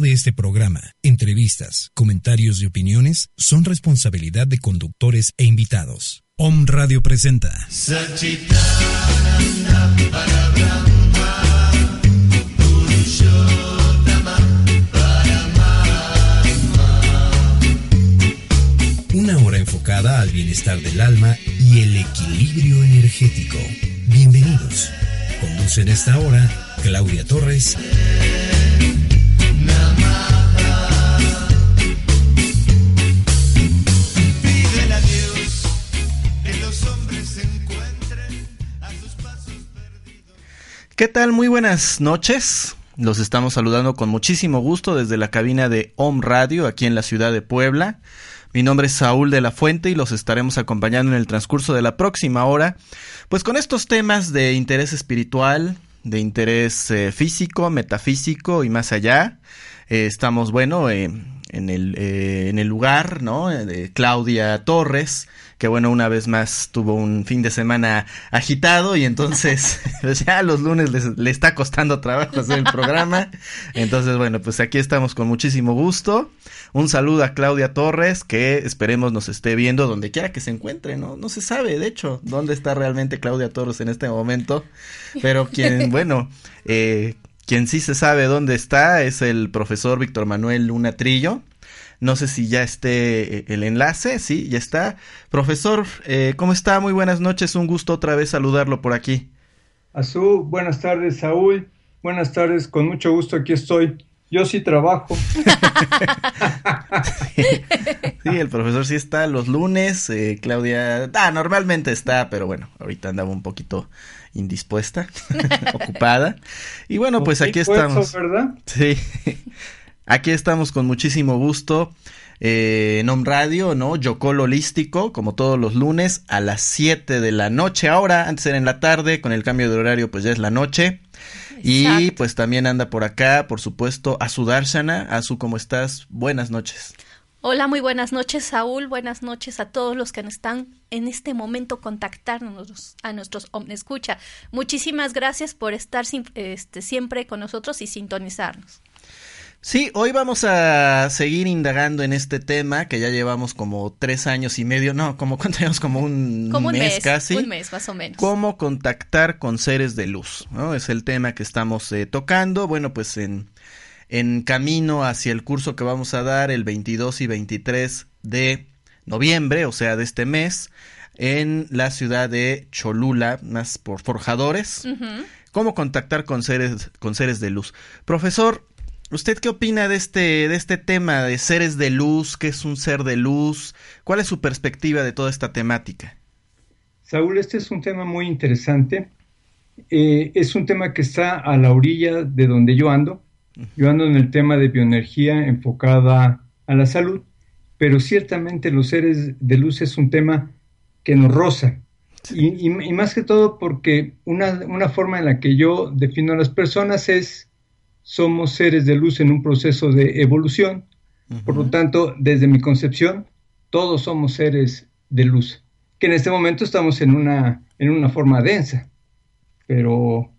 de este programa, entrevistas, comentarios y opiniones son responsabilidad de conductores e invitados. Om Radio presenta. Una hora enfocada al bienestar del alma y el equilibrio energético. Bienvenidos. Conduce en esta hora Claudia Torres ¿Qué tal? Muy buenas noches. Los estamos saludando con muchísimo gusto desde la cabina de Om Radio aquí en la ciudad de Puebla. Mi nombre es Saúl de la Fuente y los estaremos acompañando en el transcurso de la próxima hora, pues con estos temas de interés espiritual, de interés eh, físico, metafísico y más allá. Eh, estamos, bueno, eh, en, el, en el lugar, ¿no? De Claudia Torres, que bueno, una vez más tuvo un fin de semana agitado y entonces pues ya los lunes le está costando trabajo hacer el programa. Entonces, bueno, pues aquí estamos con muchísimo gusto. Un saludo a Claudia Torres, que esperemos nos esté viendo donde quiera que se encuentre, ¿no? No se sabe, de hecho, dónde está realmente Claudia Torres en este momento, pero quien, bueno, eh, quien sí se sabe dónde está es el profesor Víctor Manuel Luna Trillo, no sé si ya esté eh, el enlace. Sí, ya está. Profesor, eh, ¿cómo está? Muy buenas noches. Un gusto otra vez saludarlo por aquí. Azul, buenas tardes, Saúl. Buenas tardes, con mucho gusto aquí estoy. Yo sí trabajo. sí, el profesor sí está los lunes. Eh, Claudia, ah, normalmente está, pero bueno, ahorita andaba un poquito indispuesta, ocupada. Y bueno, pues aquí estamos. ¿verdad? Sí. Aquí estamos con muchísimo gusto eh, en Home Radio, ¿no? Yocol Holístico, como todos los lunes, a las 7 de la noche. Ahora, antes era en la tarde, con el cambio de horario, pues ya es la noche. Y pues también anda por acá, por supuesto, a su a su ¿cómo estás? Buenas noches. Hola, muy buenas noches, Saúl. Buenas noches a todos los que están en este momento contactarnos a nuestros Escucha. Muchísimas gracias por estar este, siempre con nosotros y sintonizarnos. Sí, hoy vamos a seguir indagando en este tema que ya llevamos como tres años y medio, no, como cuánto como un, mes, casi. Un mes más o menos. Cómo contactar con seres de luz, ¿no? Es el tema que estamos eh, tocando. Bueno, pues en, en camino hacia el curso que vamos a dar el 22 y 23 de noviembre, o sea, de este mes, en la ciudad de Cholula, más por forjadores. Cómo contactar con seres, con seres de luz. Profesor, ¿Usted qué opina de este, de este tema de seres de luz? ¿Qué es un ser de luz? ¿Cuál es su perspectiva de toda esta temática? Saúl, este es un tema muy interesante. Eh, es un tema que está a la orilla de donde yo ando. Yo ando en el tema de bioenergía enfocada a la salud, pero ciertamente los seres de luz es un tema que nos roza. Y, más que todo porque una, una forma en la que yo defino a las personas es somos seres de luz en un proceso de evolución. Por lo tanto, desde mi concepción, todos somos seres de luz, que en este momento estamos en una, en una forma densa, pero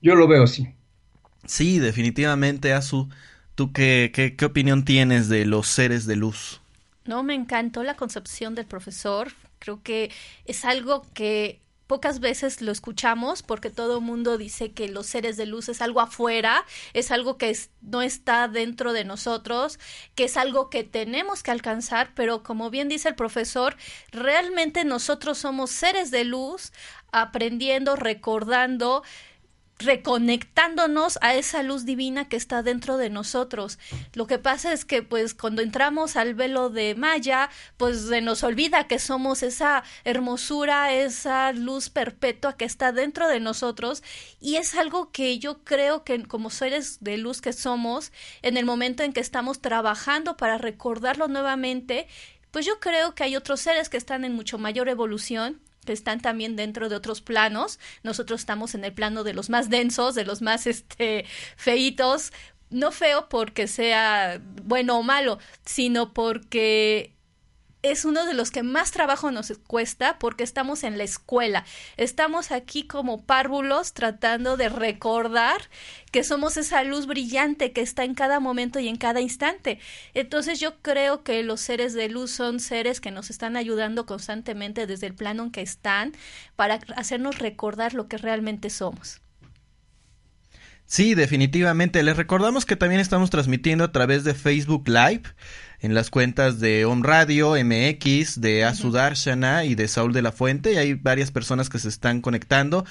yo lo veo así. Sí, definitivamente, Azu. ¿Tú qué, qué, qué opinión tienes de los seres de luz? No, me encantó la concepción del profesor. Creo que es algo que pocas veces lo escuchamos porque todo el mundo dice que los seres de luz es algo afuera, es algo que no está dentro de nosotros, que es algo que tenemos que alcanzar, pero como bien dice el profesor, realmente nosotros somos seres de luz aprendiendo, recordando reconectándonos a esa luz divina que está dentro de nosotros. Lo que pasa es que pues cuando entramos al velo de Maya, pues se nos olvida que somos esa hermosura, esa luz perpetua que está dentro de nosotros y es algo que yo creo que como seres de luz que somos, en el momento en que estamos trabajando para recordarlo nuevamente, pues yo creo que hay otros seres que están en mucho mayor evolución que están también dentro de otros planos. Nosotros estamos en el plano de los más densos, de los más este feitos, no feo porque sea bueno o malo, sino porque es uno de los que más trabajo nos cuesta porque estamos en la escuela. Estamos aquí como párvulos tratando de recordar que somos esa luz brillante que está en cada momento y en cada instante. Entonces yo creo que los seres de luz son seres que nos están ayudando constantemente desde el plano en que están para hacernos recordar lo que realmente somos. Sí, definitivamente. Les recordamos que también estamos transmitiendo a través de Facebook Live en las cuentas de Om Radio, MX, de Azudarshana y de Saúl de la Fuente. Y hay varias personas que se están conectando.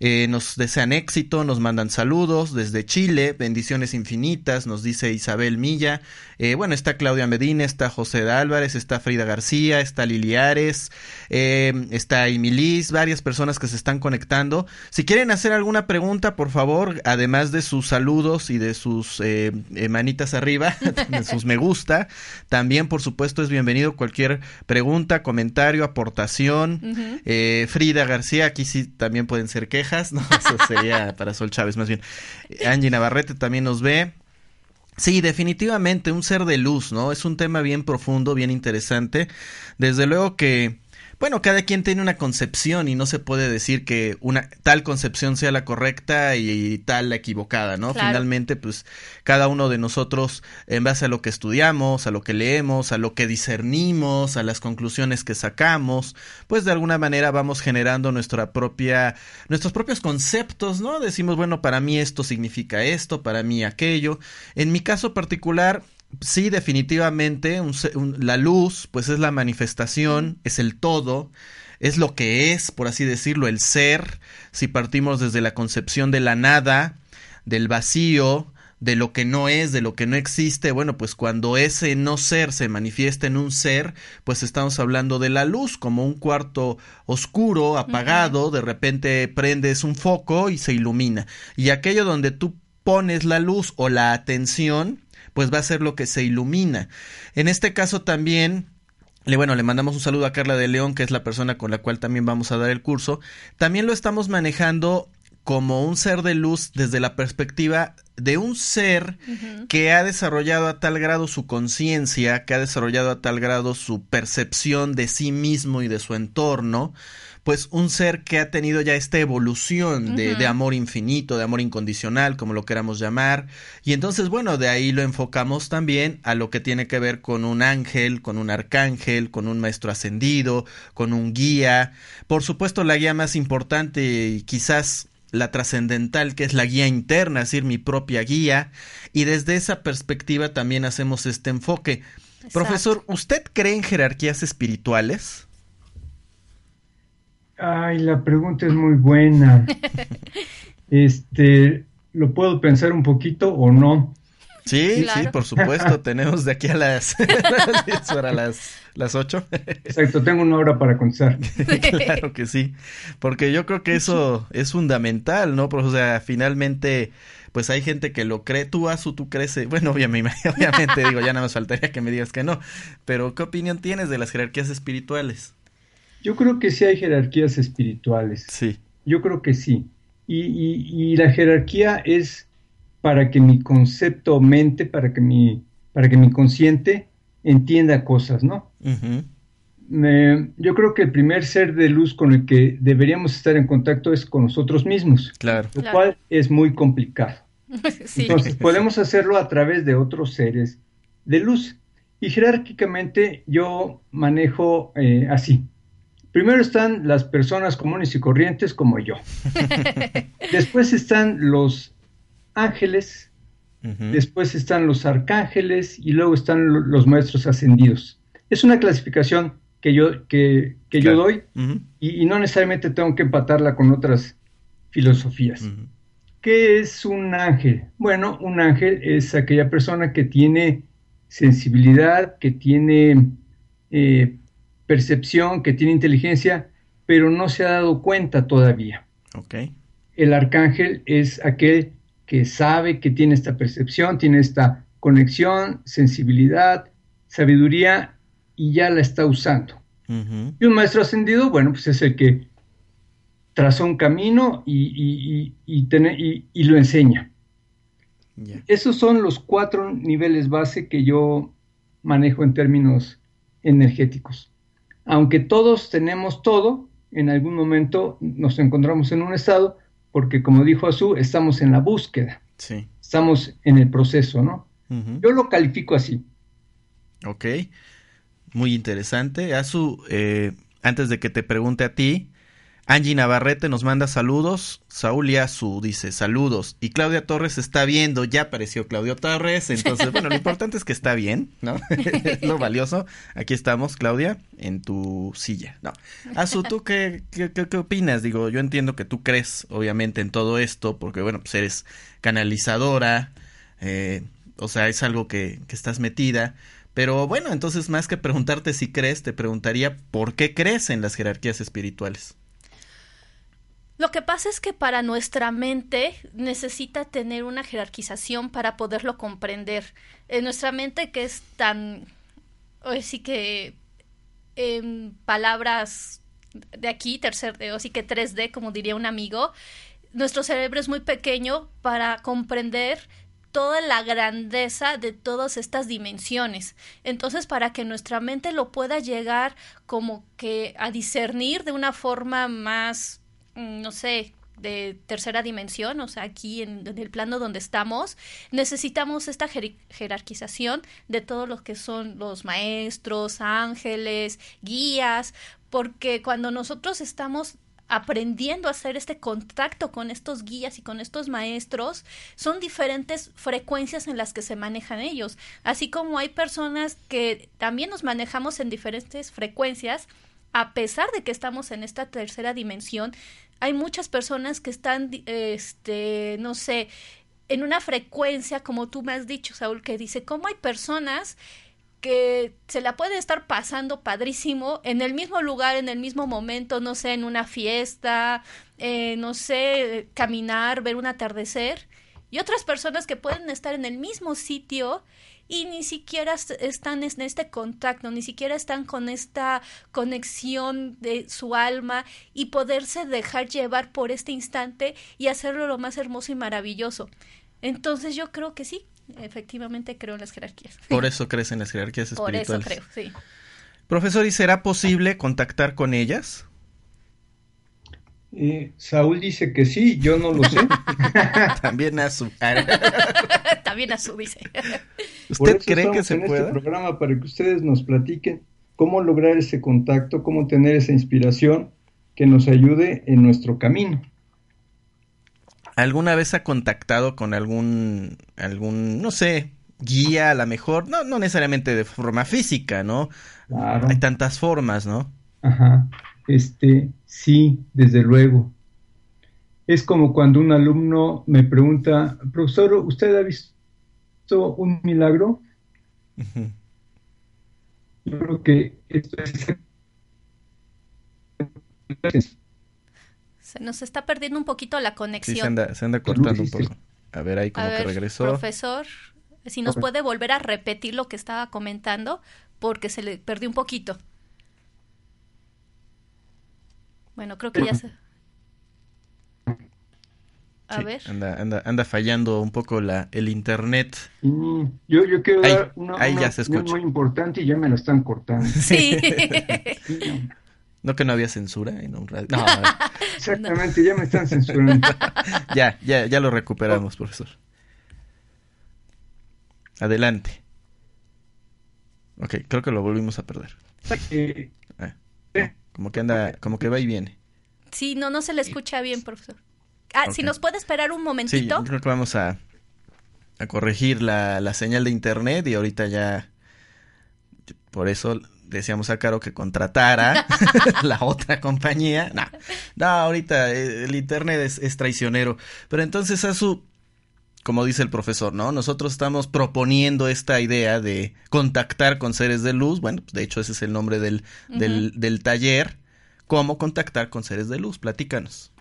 Eh, nos desean éxito, nos mandan saludos desde Chile, bendiciones infinitas, nos dice Isabel Milla. Eh, bueno, está Claudia Medina, está José Álvarez, está Frida García, está Liliares, eh, está Emilis, varias personas que se están conectando. Si quieren hacer alguna pregunta, por favor, además de sus saludos y de sus manitas arriba, de sus me gusta, también, por supuesto, es bienvenido cualquier pregunta, comentario, aportación. Frida García, aquí sí también pueden ser quejas no, eso sería para Sol Chávez, más bien. Angie Navarrete también nos ve. Sí, definitivamente, un ser de luz, ¿no? Es un tema bien profundo, bien interesante. Desde luego que bueno, cada quien tiene una concepción y no se puede decir que una tal concepción sea la correcta y, tal la equivocada, ¿no? Finalmente, pues cada uno de nosotros, en base a lo que estudiamos, a lo que leemos, a lo que discernimos, a las conclusiones que sacamos, pues de alguna manera vamos generando nuestra propia, nuestros propios conceptos, ¿no? Decimos, bueno, para mí esto significa esto, para mí aquello. En mi caso particular, sí, definitivamente, la luz, pues es la manifestación, es el todo, es lo que es, por así decirlo, el ser, si partimos desde la concepción de la nada, del vacío, de lo que no es, de lo que no existe, bueno, pues cuando ese no ser se manifiesta en un ser, pues estamos hablando de la luz, como un cuarto oscuro, apagado, de repente prendes un foco y se ilumina. Y aquello donde tú pones la luz o la atención, pues va a ser lo que se ilumina. En este caso también le, bueno, le mandamos un saludo a Carla de León, que es la persona con la cual también vamos a dar el curso. También lo estamos manejando como un ser de luz desde la perspectiva de un ser que ha desarrollado a tal grado su conciencia, que ha desarrollado a tal grado su percepción de sí mismo y de su entorno, pues un ser que ha tenido ya esta evolución de, de, amor infinito, de amor incondicional, como lo queramos llamar. Y entonces, bueno, de ahí lo enfocamos también a lo que tiene que ver con un ángel, con un arcángel, con un maestro ascendido, con un guía. Por supuesto, la guía más importante y quizás la trascendental, que es la guía interna, es decir, mi propia guía. Y desde esa perspectiva también hacemos este enfoque. Profesor, ¿usted cree en jerarquías espirituales? Ay, la pregunta es muy buena. Este, ¿lo puedo pensar un poquito o no? Sí, sí, por supuesto. Tenemos de aquí a las para las las 8. Exacto, tengo una hora para contestar. claro que sí, porque yo creo que eso es fundamental, ¿no? o sea, finalmente pues hay gente que lo cree, tú Azu, tú crees, eh, bueno, obviamente, obviamente digo, ya nada más faltaría que me digas que no, pero ¿qué opinión tienes de las jerarquías espirituales? Yo creo que sí hay jerarquías espirituales. Sí. Yo creo que sí. Y, la jerarquía es para que mi concepto mente, para que mi, para que mi consciente entienda cosas, ¿no? yo creo que el primer ser de luz con el que deberíamos estar en contacto es con nosotros mismos, claro. lo cual es muy complicado. Entonces podemos hacerlo a través de otros seres de luz. Y jerárquicamente yo manejo eh, así. Primero están las personas comunes y corrientes como yo. Después están los ángeles, después están los arcángeles y luego están los maestros ascendidos. Es una clasificación que yo, que, yo doy y, no necesariamente tengo que empatarla con otras filosofías. ¿Qué es un ángel? Bueno, un ángel es aquella persona que tiene sensibilidad, que tiene eh, percepción, que tiene inteligencia, pero no se ha dado cuenta todavía. Ok. El arcángel es aquel que sabe que tiene esta percepción, tiene esta conexión, sensibilidad, sabiduría y ya la está usando. Y un maestro ascendido, bueno, pues es el que trazó un camino y, y, lo enseña. Esos son los cuatro niveles base que yo manejo en términos energéticos. Aunque todos tenemos todo, en algún momento nos encontramos en un estado porque, como dijo Azú, estamos en la búsqueda. Sí. Estamos en el proceso, ¿no? Yo lo califico así. Ok, muy interesante. Azu, eh, antes de que te pregunte a ti, Angie Navarrete nos manda saludos. Saúl Yasu dice saludos. Y Claudia Torres está viendo. Ya apareció Claudio Torres. Entonces, bueno, lo importante es que está bien, ¿no? es lo valioso. Aquí estamos, Claudia, en tu silla. No. Azu, ¿tú qué, qué, qué, opinas? Digo, yo entiendo que tú crees, obviamente, en todo esto, porque, bueno, pues eres canalizadora. Eh, o sea, es algo que, que estás metida. Pero bueno, entonces más que preguntarte si crees, te preguntaría por qué crees en las jerarquías espirituales. Lo que pasa es que para nuestra mente necesita tener una jerarquización para poderlo comprender. En nuestra mente que es tan, hoy sí que en palabras de aquí, tercer, o sí que 3D, como diría un amigo, nuestro cerebro es muy pequeño para comprender toda la grandeza de todas estas dimensiones. Entonces, para que nuestra mente lo pueda llegar como que a discernir de una forma más no sé, de tercera dimensión, o sea, aquí en, el plano donde estamos, necesitamos esta jerarquización de todos los que son los maestros, ángeles, guías, porque cuando nosotros estamos aprendiendo a hacer este contacto con estos guías y con estos maestros, son diferentes frecuencias en las que se manejan ellos, así como hay personas que también nos manejamos en diferentes frecuencias, a pesar de que estamos en esta tercera dimensión, hay muchas personas que están, este, no sé, en una frecuencia, como tú me has dicho, Saúl, que dice, ¿cómo hay personas que se la pueden estar pasando padrísimo en el mismo lugar, en el mismo momento, no sé, en una fiesta, eh, no sé, caminar, ver un atardecer, y otras personas que pueden estar en el mismo sitio y ni siquiera están en este contacto, ni siquiera están con esta conexión de su alma y poderse dejar llevar por este instante y hacerlo lo más hermoso y maravilloso. Entonces yo creo que sí, efectivamente creo en las jerarquías. Por eso crees en las jerarquías espirituales. Por eso creo, sí. Profesor, ¿y será posible contactar con ellas? Eh, Saúl dice que sí, yo no lo sé. También a su... También a su dice. ¿Usted cree que se en puede? este programa para que ustedes nos platiquen cómo lograr ese contacto, cómo tener esa inspiración que nos ayude en nuestro camino. ¿Alguna vez ha contactado con algún, algún, no sé, guía a lo mejor? No, no necesariamente de forma física, ¿no? Claro. Hay tantas formas, ¿no? Ajá. Este, sí, desde luego. Es como cuando un alumno me pregunta, profesor, ¿usted ha visto un milagro? Yo creo que esto es... Se nos está perdiendo un poquito la conexión. Sí, se anda, se anda cortando un poco. A ver, ahí como A ver, que regresó. Profesor, si nos puede volver a repetir lo que estaba comentando, porque se le perdió un poquito. Bueno, creo que ya se... A Sí, ver. Anda, anda, anda fallando un poco la, el internet. Mm, Yo, yo quiero Ahí, dar una, ahí una ya se opinión escucha. muy importante y ya me la están cortando. Sí. Sí, no. No que no había censura en un radio. No, Exactamente, ya me están censurando. ya, ya, ya lo recuperamos, profesor. Adelante. Ok, creo que lo volvimos a perder. Eh, Ah, no, como que anda, como que va y viene. Sí, no, no se le escucha bien, profesor. Ah, si nos puede esperar un momentito. creo que vamos a, a corregir la, la señal de internet y ahorita ya, por eso decíamos a Caro que contratara la otra compañía. No, no ahorita eh, el Internet es, es traicionero. Pero entonces a su como dice el profesor, ¿no? Nosotros estamos proponiendo esta idea de contactar con seres de luz, bueno, pues de hecho ese es el nombre del, del, del taller, cómo contactar con seres de luz, platícanos.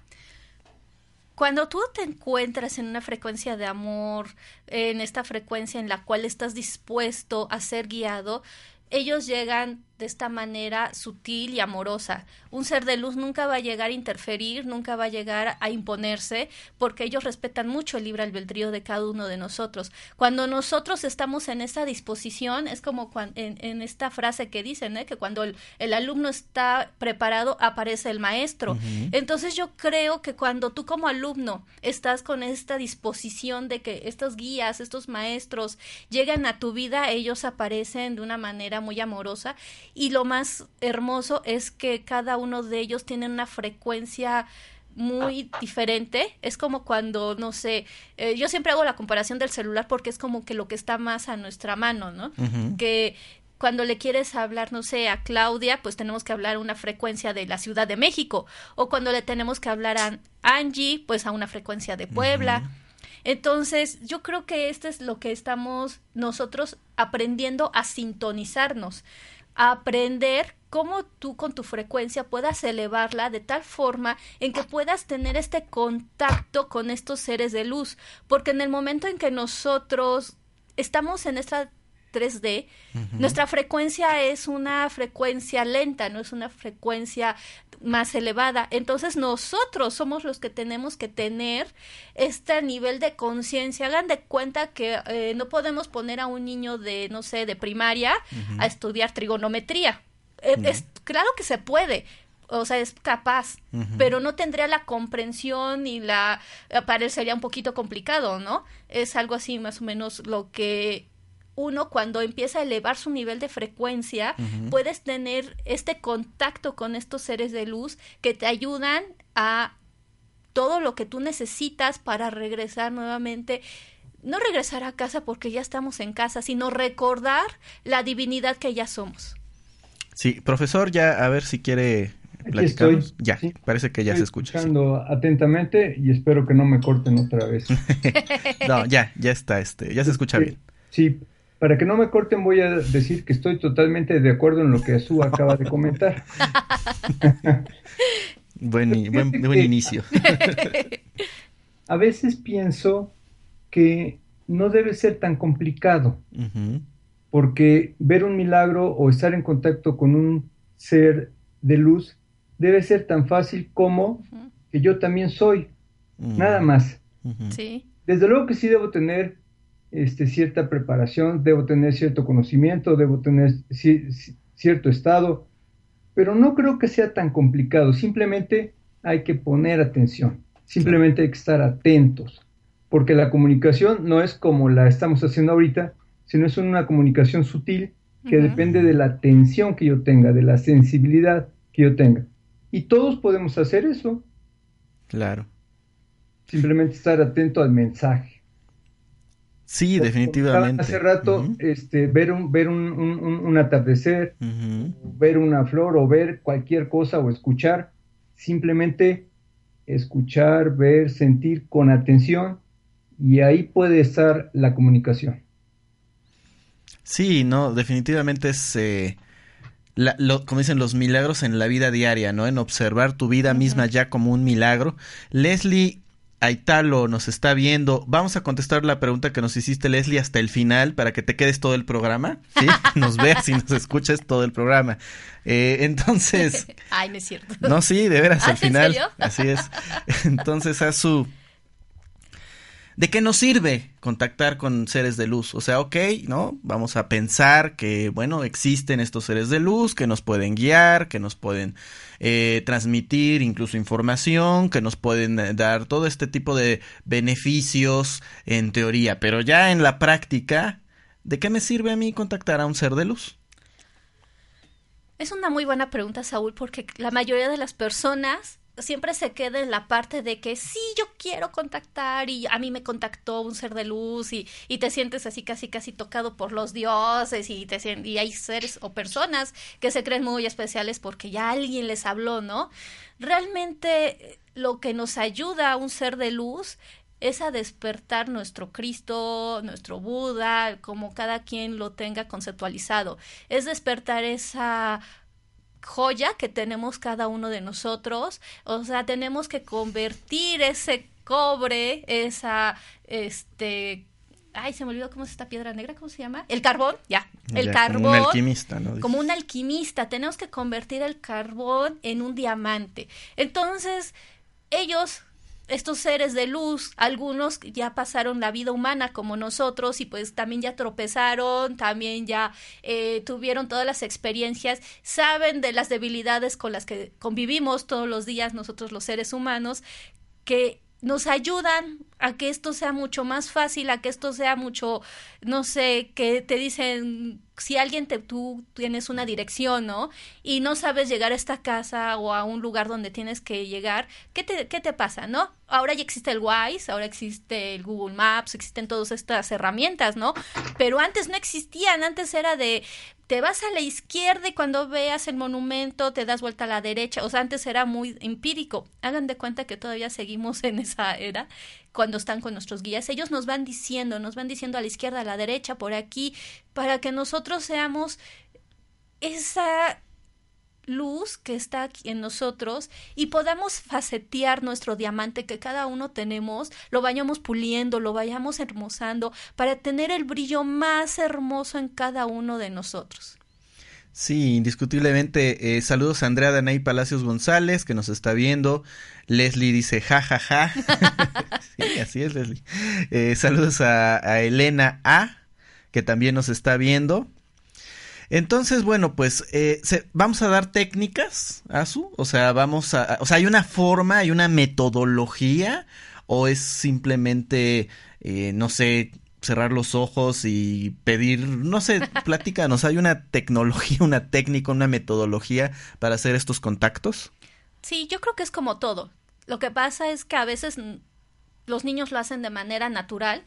Cuando tú te encuentras en una frecuencia de amor, en esta frecuencia en la cual estás dispuesto a ser guiado, ellos llegan de esta manera sutil y amorosa. Un ser de luz nunca va a llegar a interferir, nunca va a llegar a imponerse, porque ellos respetan mucho el libre albedrío de cada uno de nosotros. Cuando nosotros estamos en esa disposición, es como en, esta frase que dicen, ¿eh? que cuando el, alumno está preparado, aparece el maestro. Entonces yo creo que cuando tú como alumno estás con esta disposición de que estos guías, estos maestros llegan a tu vida, ellos aparecen de una manera muy amorosa y lo más hermoso es que cada uno de ellos tiene una frecuencia muy diferente. Es como cuando, no sé, eh, yo siempre hago la comparación del celular porque es como que lo que está más a nuestra mano, ¿no? Que cuando le quieres hablar, no sé, a Claudia, pues tenemos que hablar una frecuencia de la Ciudad de México. O cuando le tenemos que hablar a Angie, pues a una frecuencia de Puebla. Entonces, yo creo que esto es lo que estamos nosotros aprendiendo a sintonizarnos aprender cómo tú con tu frecuencia puedas elevarla de tal forma en que puedas tener este contacto con estos seres de luz, porque en el momento en que nosotros estamos en esta 3D, nuestra frecuencia es una frecuencia lenta, no es una frecuencia más elevada. Entonces nosotros somos los que tenemos que tener este nivel de conciencia. Hagan de cuenta que eh, no podemos poner a un niño de, no sé, de primaria a estudiar trigonometría. Eh, es, claro que se puede, o sea, es capaz, pero no tendría la comprensión y la parecería un poquito complicado, ¿no? Es algo así más o menos lo que uno cuando empieza a elevar su nivel de frecuencia, puedes tener este contacto con estos seres de luz que te ayudan a todo lo que tú necesitas para regresar nuevamente no regresar a casa porque ya estamos en casa, sino recordar la divinidad que ya somos. Sí, profesor, ya a ver si quiere Estoy, ya, parece que ya se escucha. Escuchando atentamente y espero que no me corten otra vez. no, ya, ya está, este, ya se escucha bien. Sí, para que no me corten, voy a decir que estoy totalmente de acuerdo en lo que Azú acaba de comentar. buen, buen, inicio. a veces pienso que no debe ser tan complicado, porque ver un milagro o estar en contacto con un ser de luz debe ser tan fácil como que yo también soy, nada más. Sí. Desde luego que sí debo tener este, cierta preparación, debo tener cierto conocimiento, debo tener cierto estado, pero no creo que sea tan complicado, simplemente hay que poner atención, simplemente hay que estar atentos, porque la comunicación no es como la estamos haciendo ahorita, sino es una comunicación sutil que depende de la atención que yo tenga, de la sensibilidad que yo tenga. Y todos podemos hacer eso. Claro. Simplemente estar atento al mensaje. Sí, definitivamente. Hace rato, este, ver un, ver un, atardecer, ver una flor o ver cualquier cosa o escuchar, simplemente escuchar, ver, sentir con atención y ahí puede estar la comunicación. Sí, no, definitivamente es, eh, como dicen, los milagros en la vida diaria, ¿no? En observar tu vida misma ya como un milagro. Leslie, Aitalo nos está viendo. Vamos a contestar la pregunta que nos hiciste, Leslie, hasta el final para que te quedes todo el programa. ¿sí? Nos veas y nos escuches todo el programa. Eh, entonces. Ay, no es cierto. No, sí, de veras, al final. Así es. Entonces, a su ¿De qué nos sirve contactar con seres de luz? O sea, ok, ¿no? Vamos a pensar que, bueno, existen estos seres de luz que nos pueden guiar, que nos pueden eh, transmitir incluso información, que nos pueden eh, dar todo este tipo de beneficios en teoría, pero ya en la práctica, ¿de qué me sirve a mí contactar a un ser de luz? Es una muy buena pregunta, Saúl, porque la mayoría de las personas siempre se queda en la parte de que sí, yo quiero contactar y a mí me contactó un ser de luz y, y te sientes así casi casi tocado por los dioses y, te, y hay seres o personas que se creen muy especiales porque ya alguien les habló, ¿no? Realmente lo que nos ayuda a un ser de luz es a despertar nuestro Cristo, nuestro Buda, como cada quien lo tenga conceptualizado. Es despertar esa joya que tenemos cada uno de nosotros. O sea, tenemos que convertir ese cobre, esa, este, ay, se me olvidó cómo es esta piedra negra, ¿cómo se llama? El carbón, ya, el carbón. Como un alquimista, ¿no? Como un alquimista, tenemos que convertir el carbón en un diamante. Entonces, ellos estos seres de luz, algunos ya pasaron la vida humana como nosotros y pues también ya tropezaron, también ya eh, tuvieron todas las experiencias, saben de las debilidades con las que convivimos todos los días nosotros los seres humanos, que nos ayudan a que esto sea mucho más fácil, a que esto sea mucho, no sé, que te dicen, si alguien te, tú tienes una dirección, ¿no? Y no sabes llegar a esta casa o a un lugar donde tienes que llegar, ¿qué te, qué te pasa, no? Ahora ya existe el Wise, ahora existe el Google Maps, existen todas estas herramientas, ¿no? Pero antes no existían, antes era de, te vas a la izquierda y cuando veas el monumento te das vuelta a la derecha. O sea, antes era muy empírico. Hagan de cuenta que todavía seguimos en esa era cuando están con nuestros guías. Ellos nos van diciendo, nos van diciendo a la izquierda, a la derecha, por aquí, para que nosotros seamos esa luz que está aquí en nosotros y podamos facetear nuestro diamante que cada uno tenemos, lo vayamos puliendo, lo vayamos hermosando para tener el brillo más hermoso en cada uno de nosotros. Sí, indiscutiblemente. Eh, saludos a Andrea Danay Palacios González, que nos está viendo. Leslie dice, ja, ja, ja. sí, así es, Leslie. Eh, saludos a, Elena A, que también nos está viendo. Entonces, bueno, pues eh, vamos a dar técnicas, Azu. O sea, vamos a, o sea, hay una forma, hay una metodología, o es simplemente, eh, no sé, cerrar los ojos y pedir, no sé, platícanos, ¿hay una tecnología, una técnica, una metodología para hacer estos contactos? Sí, yo creo que es como todo. Lo que pasa es que a veces los niños lo hacen de manera natural,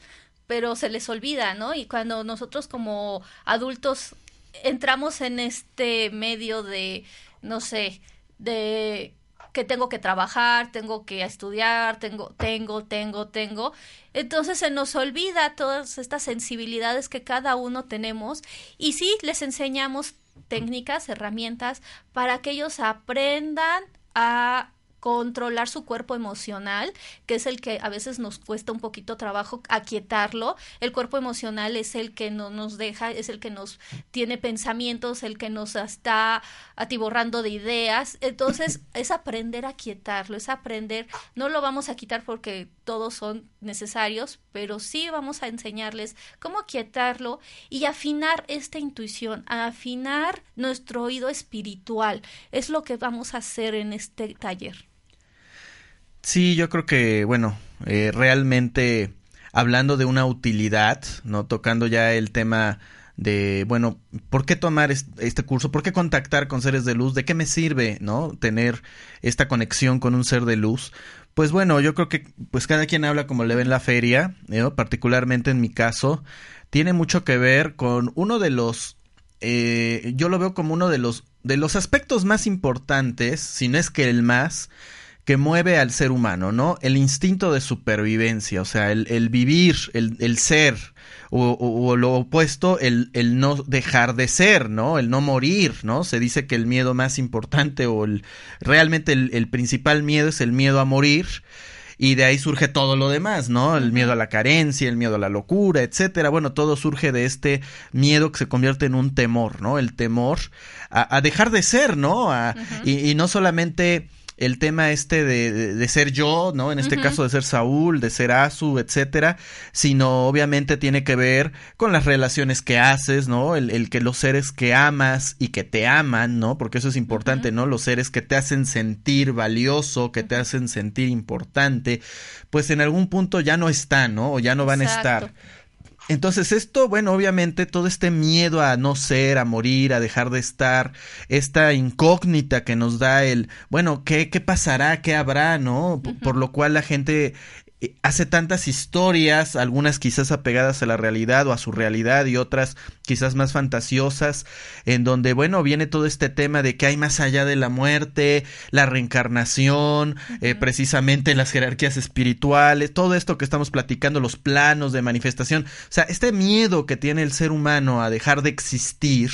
pero se les olvida, ¿no? Y cuando nosotros como adultos entramos en este medio de, no sé, de que tengo que trabajar, tengo que estudiar, tengo, tengo, tengo, tengo. Entonces se nos olvida todas estas sensibilidades que cada uno tenemos y sí les enseñamos técnicas, herramientas para que ellos aprendan a controlar su cuerpo emocional, que es el que a veces nos cuesta un poquito trabajo aquietarlo. El cuerpo emocional es el que no nos deja, es el que nos tiene pensamientos, el que nos está atiborrando de ideas. Entonces, es aprender a aquietarlo, es aprender, no lo vamos a quitar porque todos son necesarios, pero sí vamos a enseñarles cómo aquietarlo y afinar esta intuición, afinar nuestro oído espiritual. Es lo que vamos a hacer en este taller. Sí, yo creo que, bueno, eh, realmente hablando de una utilidad, ¿no? Tocando ya el tema de, bueno, ¿por qué tomar este curso? ¿Por qué contactar con seres de luz? ¿De qué me sirve, no? Tener esta conexión con un ser de luz. Pues bueno, yo creo que pues cada quien habla como le ve en la feria, particularmente en mi caso, tiene mucho que ver con uno de los, eh, yo lo veo como uno de los, de los aspectos más importantes, si no es que el más, que mueve al ser humano, ¿no? El instinto de supervivencia, o sea, el, vivir, el, ser, o, lo opuesto, el, el, no dejar de ser, ¿no? El no morir, ¿no? Se dice que el miedo más importante o el, realmente el, principal miedo es el miedo a morir y de ahí surge todo lo demás, ¿no? El miedo a la carencia, el miedo a la locura, etcétera. Bueno, todo surge de este miedo que se convierte en un temor, ¿no? El temor a, dejar de ser, ¿no? y, y, no solamente el tema este de, de, ser yo, ¿no? En este caso de ser Saúl, de ser Asu, etcétera, sino obviamente tiene que ver con las relaciones que haces, ¿no? El, el, que los seres que amas y que te aman, ¿no? Porque eso es importante, ¿no? Los seres que te hacen sentir valioso, que te hacen sentir importante, pues en algún punto ya no están, ¿no? O ya no van a estar. Entonces esto, bueno, obviamente todo este miedo a no ser, a morir, a dejar de estar, esta incógnita que nos da el, bueno, ¿qué, qué pasará? ¿Qué habrá? ¿No? Por lo cual la gente hace tantas historias, algunas quizás apegadas a la realidad o a su realidad y otras quizás más fantasiosas, en donde, bueno, viene todo este tema de que hay más allá de la muerte, la reencarnación, eh, precisamente las jerarquías espirituales, todo esto que estamos platicando, los planos de manifestación, o sea, este miedo que tiene el ser humano a dejar de existir,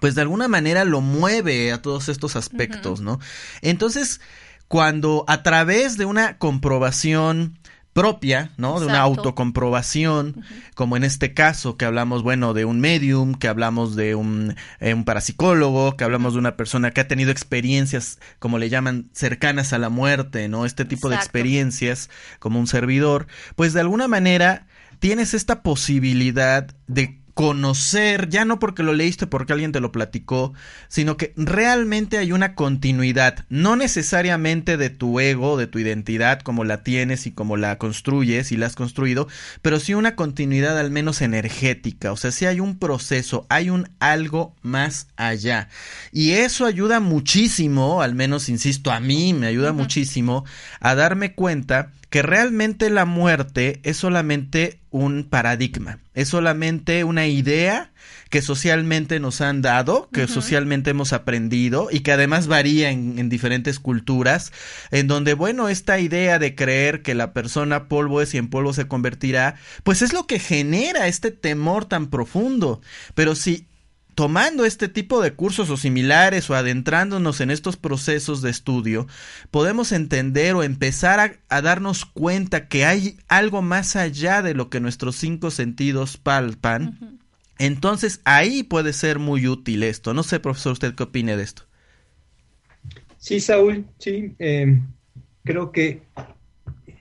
pues de alguna manera lo mueve a todos estos aspectos, ¿no? Entonces, cuando a través de una comprobación propia, ¿no? De una autocomprobación, como en este caso que hablamos, bueno, de un medium, que hablamos de un, eh, un parapsicólogo, que hablamos de una persona que ha tenido experiencias, como le llaman, cercanas a la muerte, ¿no? Este tipo de experiencias, como un servidor, pues de alguna manera tienes esta posibilidad de conocer, ya no porque lo leíste, porque alguien te lo platicó, sino que realmente hay una continuidad, no necesariamente de tu ego, de tu identidad, como la tienes y como la construyes y la has construido, pero sí una continuidad al menos energética, o sea, sí hay un proceso, hay un algo más allá. Y eso ayuda muchísimo, al menos, insisto, a mí me ayuda muchísimo a darme cuenta que realmente la muerte es solamente un paradigma, es solamente una idea que socialmente nos han dado, que socialmente hemos aprendido y que además varía en, diferentes culturas, en donde, bueno, esta idea de creer que la persona polvo es y en polvo se convertirá, pues es lo que genera este temor tan profundo. Pero si tomando este tipo de cursos o similares o adentrándonos en estos procesos de estudio, podemos entender o empezar a, darnos cuenta que hay algo más allá de lo que nuestros cinco sentidos palpan. Entonces ahí puede ser muy útil esto. No sé, profesor, ¿usted qué opine de esto? Sí, Saúl, sí. Em, creo que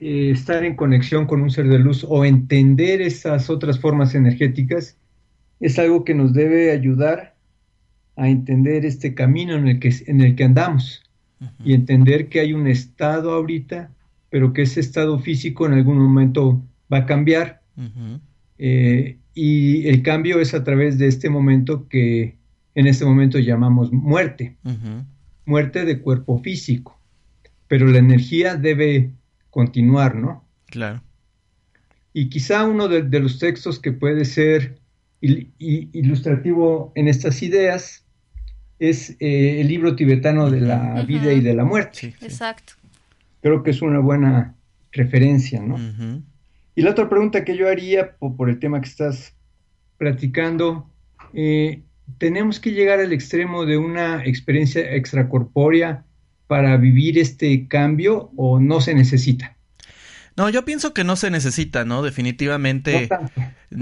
eh, estar en conexión con un ser de luz o entender esas otras formas energéticas es algo que nos debe ayudar a entender este camino en el que, en el que andamos y entender que hay un estado ahorita, pero que ese estado físico en algún momento va a cambiar. Eh, y el cambio es a través de este momento que en este momento llamamos muerte, muerte de cuerpo físico, pero la energía debe continuar, ¿no? Claro. Y quizá uno de los textos que puede ser ilustrativo en estas ideas es eh, el libro tibetano de la vida y de la muerte. Exacto. Creo que es una buena referencia, ¿no? Y la otra pregunta que yo haría por, el tema que estás platicando, eh, ¿tenemos que llegar al extremo de una experiencia extracorpórea para vivir este cambio o no se necesita? No, yo pienso que no se necesita, ¿no? Definitivamente.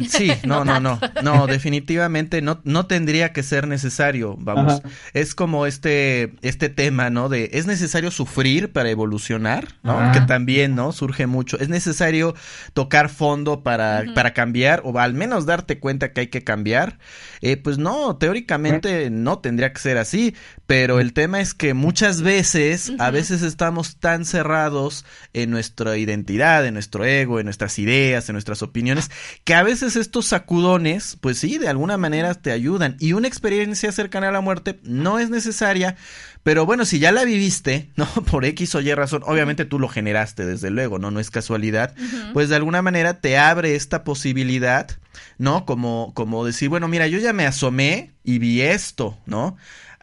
Sí, no, no, no, no, definitivamente no, no tendría que ser necesario, vamos. Es como este, este tema, ¿no? De, ¿es necesario sufrir para evolucionar? ¿No? Que también, ¿no? Surge mucho. ¿Es necesario tocar fondo para, para cambiar o al menos darte cuenta que hay que cambiar? Eh, pues no, teóricamente no tendría que ser así, pero el tema es que muchas veces, a veces estamos tan cerrados en nuestra identidad, en nuestro ego, en nuestras ideas, en nuestras opiniones, que a veces estos sacudones, pues sí, de alguna manera te ayudan. Y una experiencia cercana a la muerte no es necesaria, pero bueno, si ya la viviste, ¿no? Por X o Y razón, obviamente tú lo generaste, desde luego, ¿no? No es casualidad, pues de alguna manera te abre esta posibilidad, ¿no? Como, como decir, bueno, mira, yo ya me asomé y vi esto, ¿no?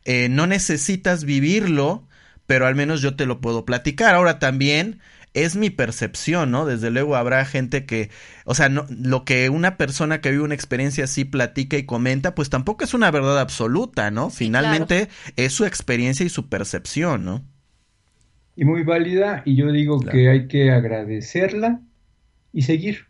Eh, no necesitas vivirlo, pero al menos yo te lo puedo platicar. Ahora también es mi percepción, ¿no? Desde luego habrá gente que, o sea, no, lo que una persona que vive una experiencia así platica y comenta, pues tampoco es una verdad absoluta, ¿no? Finalmente es su experiencia y su percepción, ¿no? Y muy válida, y yo digo que hay que agradecerla y seguir.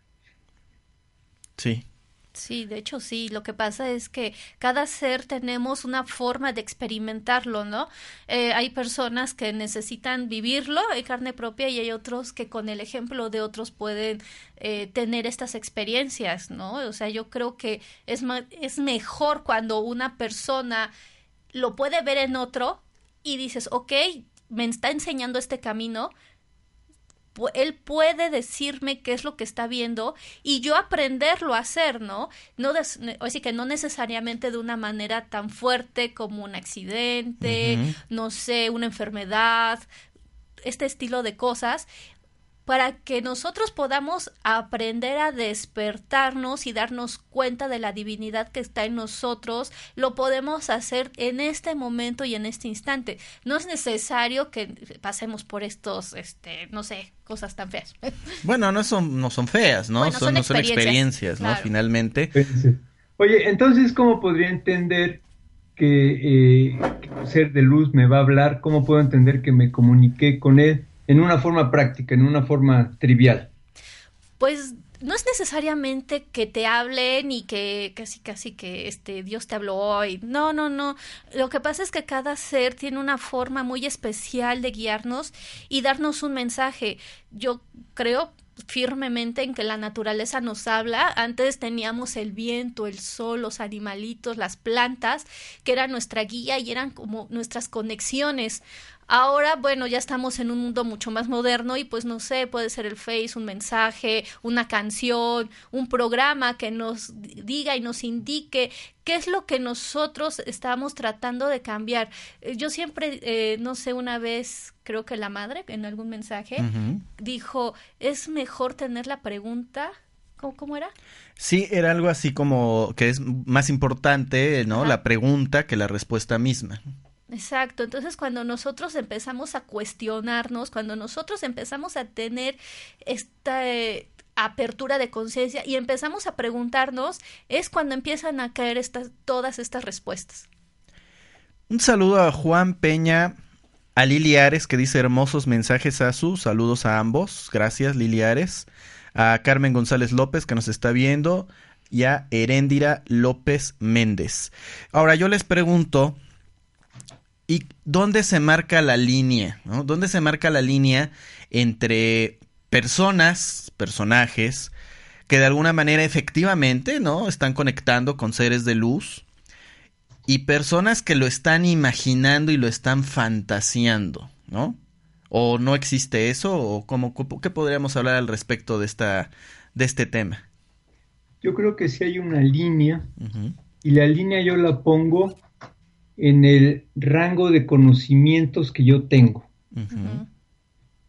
Sí. Sí, de hecho sí, lo que pasa es que cada ser tenemos una forma de experimentarlo, ¿no? Eh, hay personas que necesitan vivirlo en carne propia y hay otros que con el ejemplo de otros pueden eh, tener estas experiencias, ¿no? O sea, yo creo que es, es mejor cuando una persona lo puede ver en otro y dices, ok, me está enseñando este camino, él puede decirme qué es lo que está viendo y yo aprenderlo a hacer, ¿no? No así que no necesariamente de una manera tan fuerte como un accidente, no sé, una enfermedad, este estilo de cosas, para que nosotros podamos aprender a despertarnos y darnos cuenta de la divinidad que está en nosotros, lo podemos hacer en este momento y en este instante. No es necesario que pasemos por estos, este, no sé, cosas tan feas. Bueno, no son, no son feas, ¿no? son, experiencias, ¿no? Finalmente. Oye, entonces, ¿cómo podría entender que eh, ser de luz me va a hablar? ¿Cómo puedo entender que me comuniqué con él? En una forma práctica, en una forma trivial? Pues no es necesariamente que te hablen y que casi casi que este Dios te habló hoy. No, no, no. Lo que pasa es que cada ser tiene una forma muy especial de guiarnos y darnos un mensaje. Yo creo firmemente en que la naturaleza nos habla. Antes teníamos el viento, el sol, los animalitos, las plantas, que eran nuestra guía y eran como nuestras conexiones. Ahora, bueno, ya estamos en un mundo mucho más moderno y pues no sé, puede ser el Face, un mensaje, una canción, un programa que nos diga y nos indique qué es lo que nosotros estamos tratando de cambiar. Eh, yo siempre, eh, no sé, una vez creo que la madre en algún mensaje dijo, es mejor tener la pregunta ¿Cómo, era? Sí, era algo así como que es más importante, ¿no? La pregunta que la respuesta misma. Exacto, entonces cuando nosotros empezamos a cuestionarnos, cuando nosotros empezamos a tener esta eh, apertura de conciencia y empezamos a preguntarnos, es cuando empiezan a caer estas, todas estas respuestas. Un saludo a Juan Peña, a Lili Ares que dice hermosos mensajes a su, saludos a ambos, gracias Lili Ares, a Carmen González López que nos está viendo y a Heréndira López Méndez. Ahora yo les pregunto, ¿Y dónde se marca la línea? ¿no? ¿Dónde se marca la línea entre personas, personajes, que de alguna manera efectivamente, ¿no? Están conectando con seres de luz y personas que lo están imaginando y lo están fantaseando, ¿no? ¿O no existe eso? ¿O cómo, qué podríamos hablar al respecto de, esta, de este tema? Yo creo que sí hay una línea y la línea yo la pongo en el rango de conocimientos que yo tengo.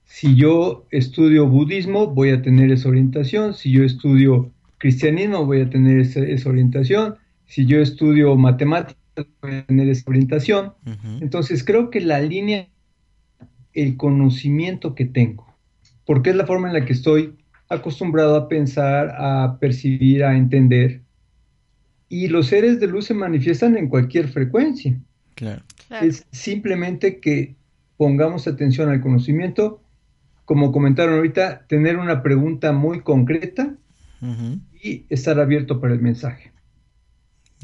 Si yo estudio budismo, voy a tener esa orientación. Si yo estudio cristianismo, voy a tener esa, orientación. Si yo estudio matemáticas, voy a tener esa orientación. Entonces creo que la línea, el conocimiento que tengo, porque es la forma en la que estoy acostumbrado a pensar, a percibir, a entender, y los seres de luz se manifiestan en cualquier frecuencia. Claro. Es simplemente que pongamos atención al conocimiento, como comentaron ahorita, tener una pregunta muy concreta y estar abierto para el mensaje.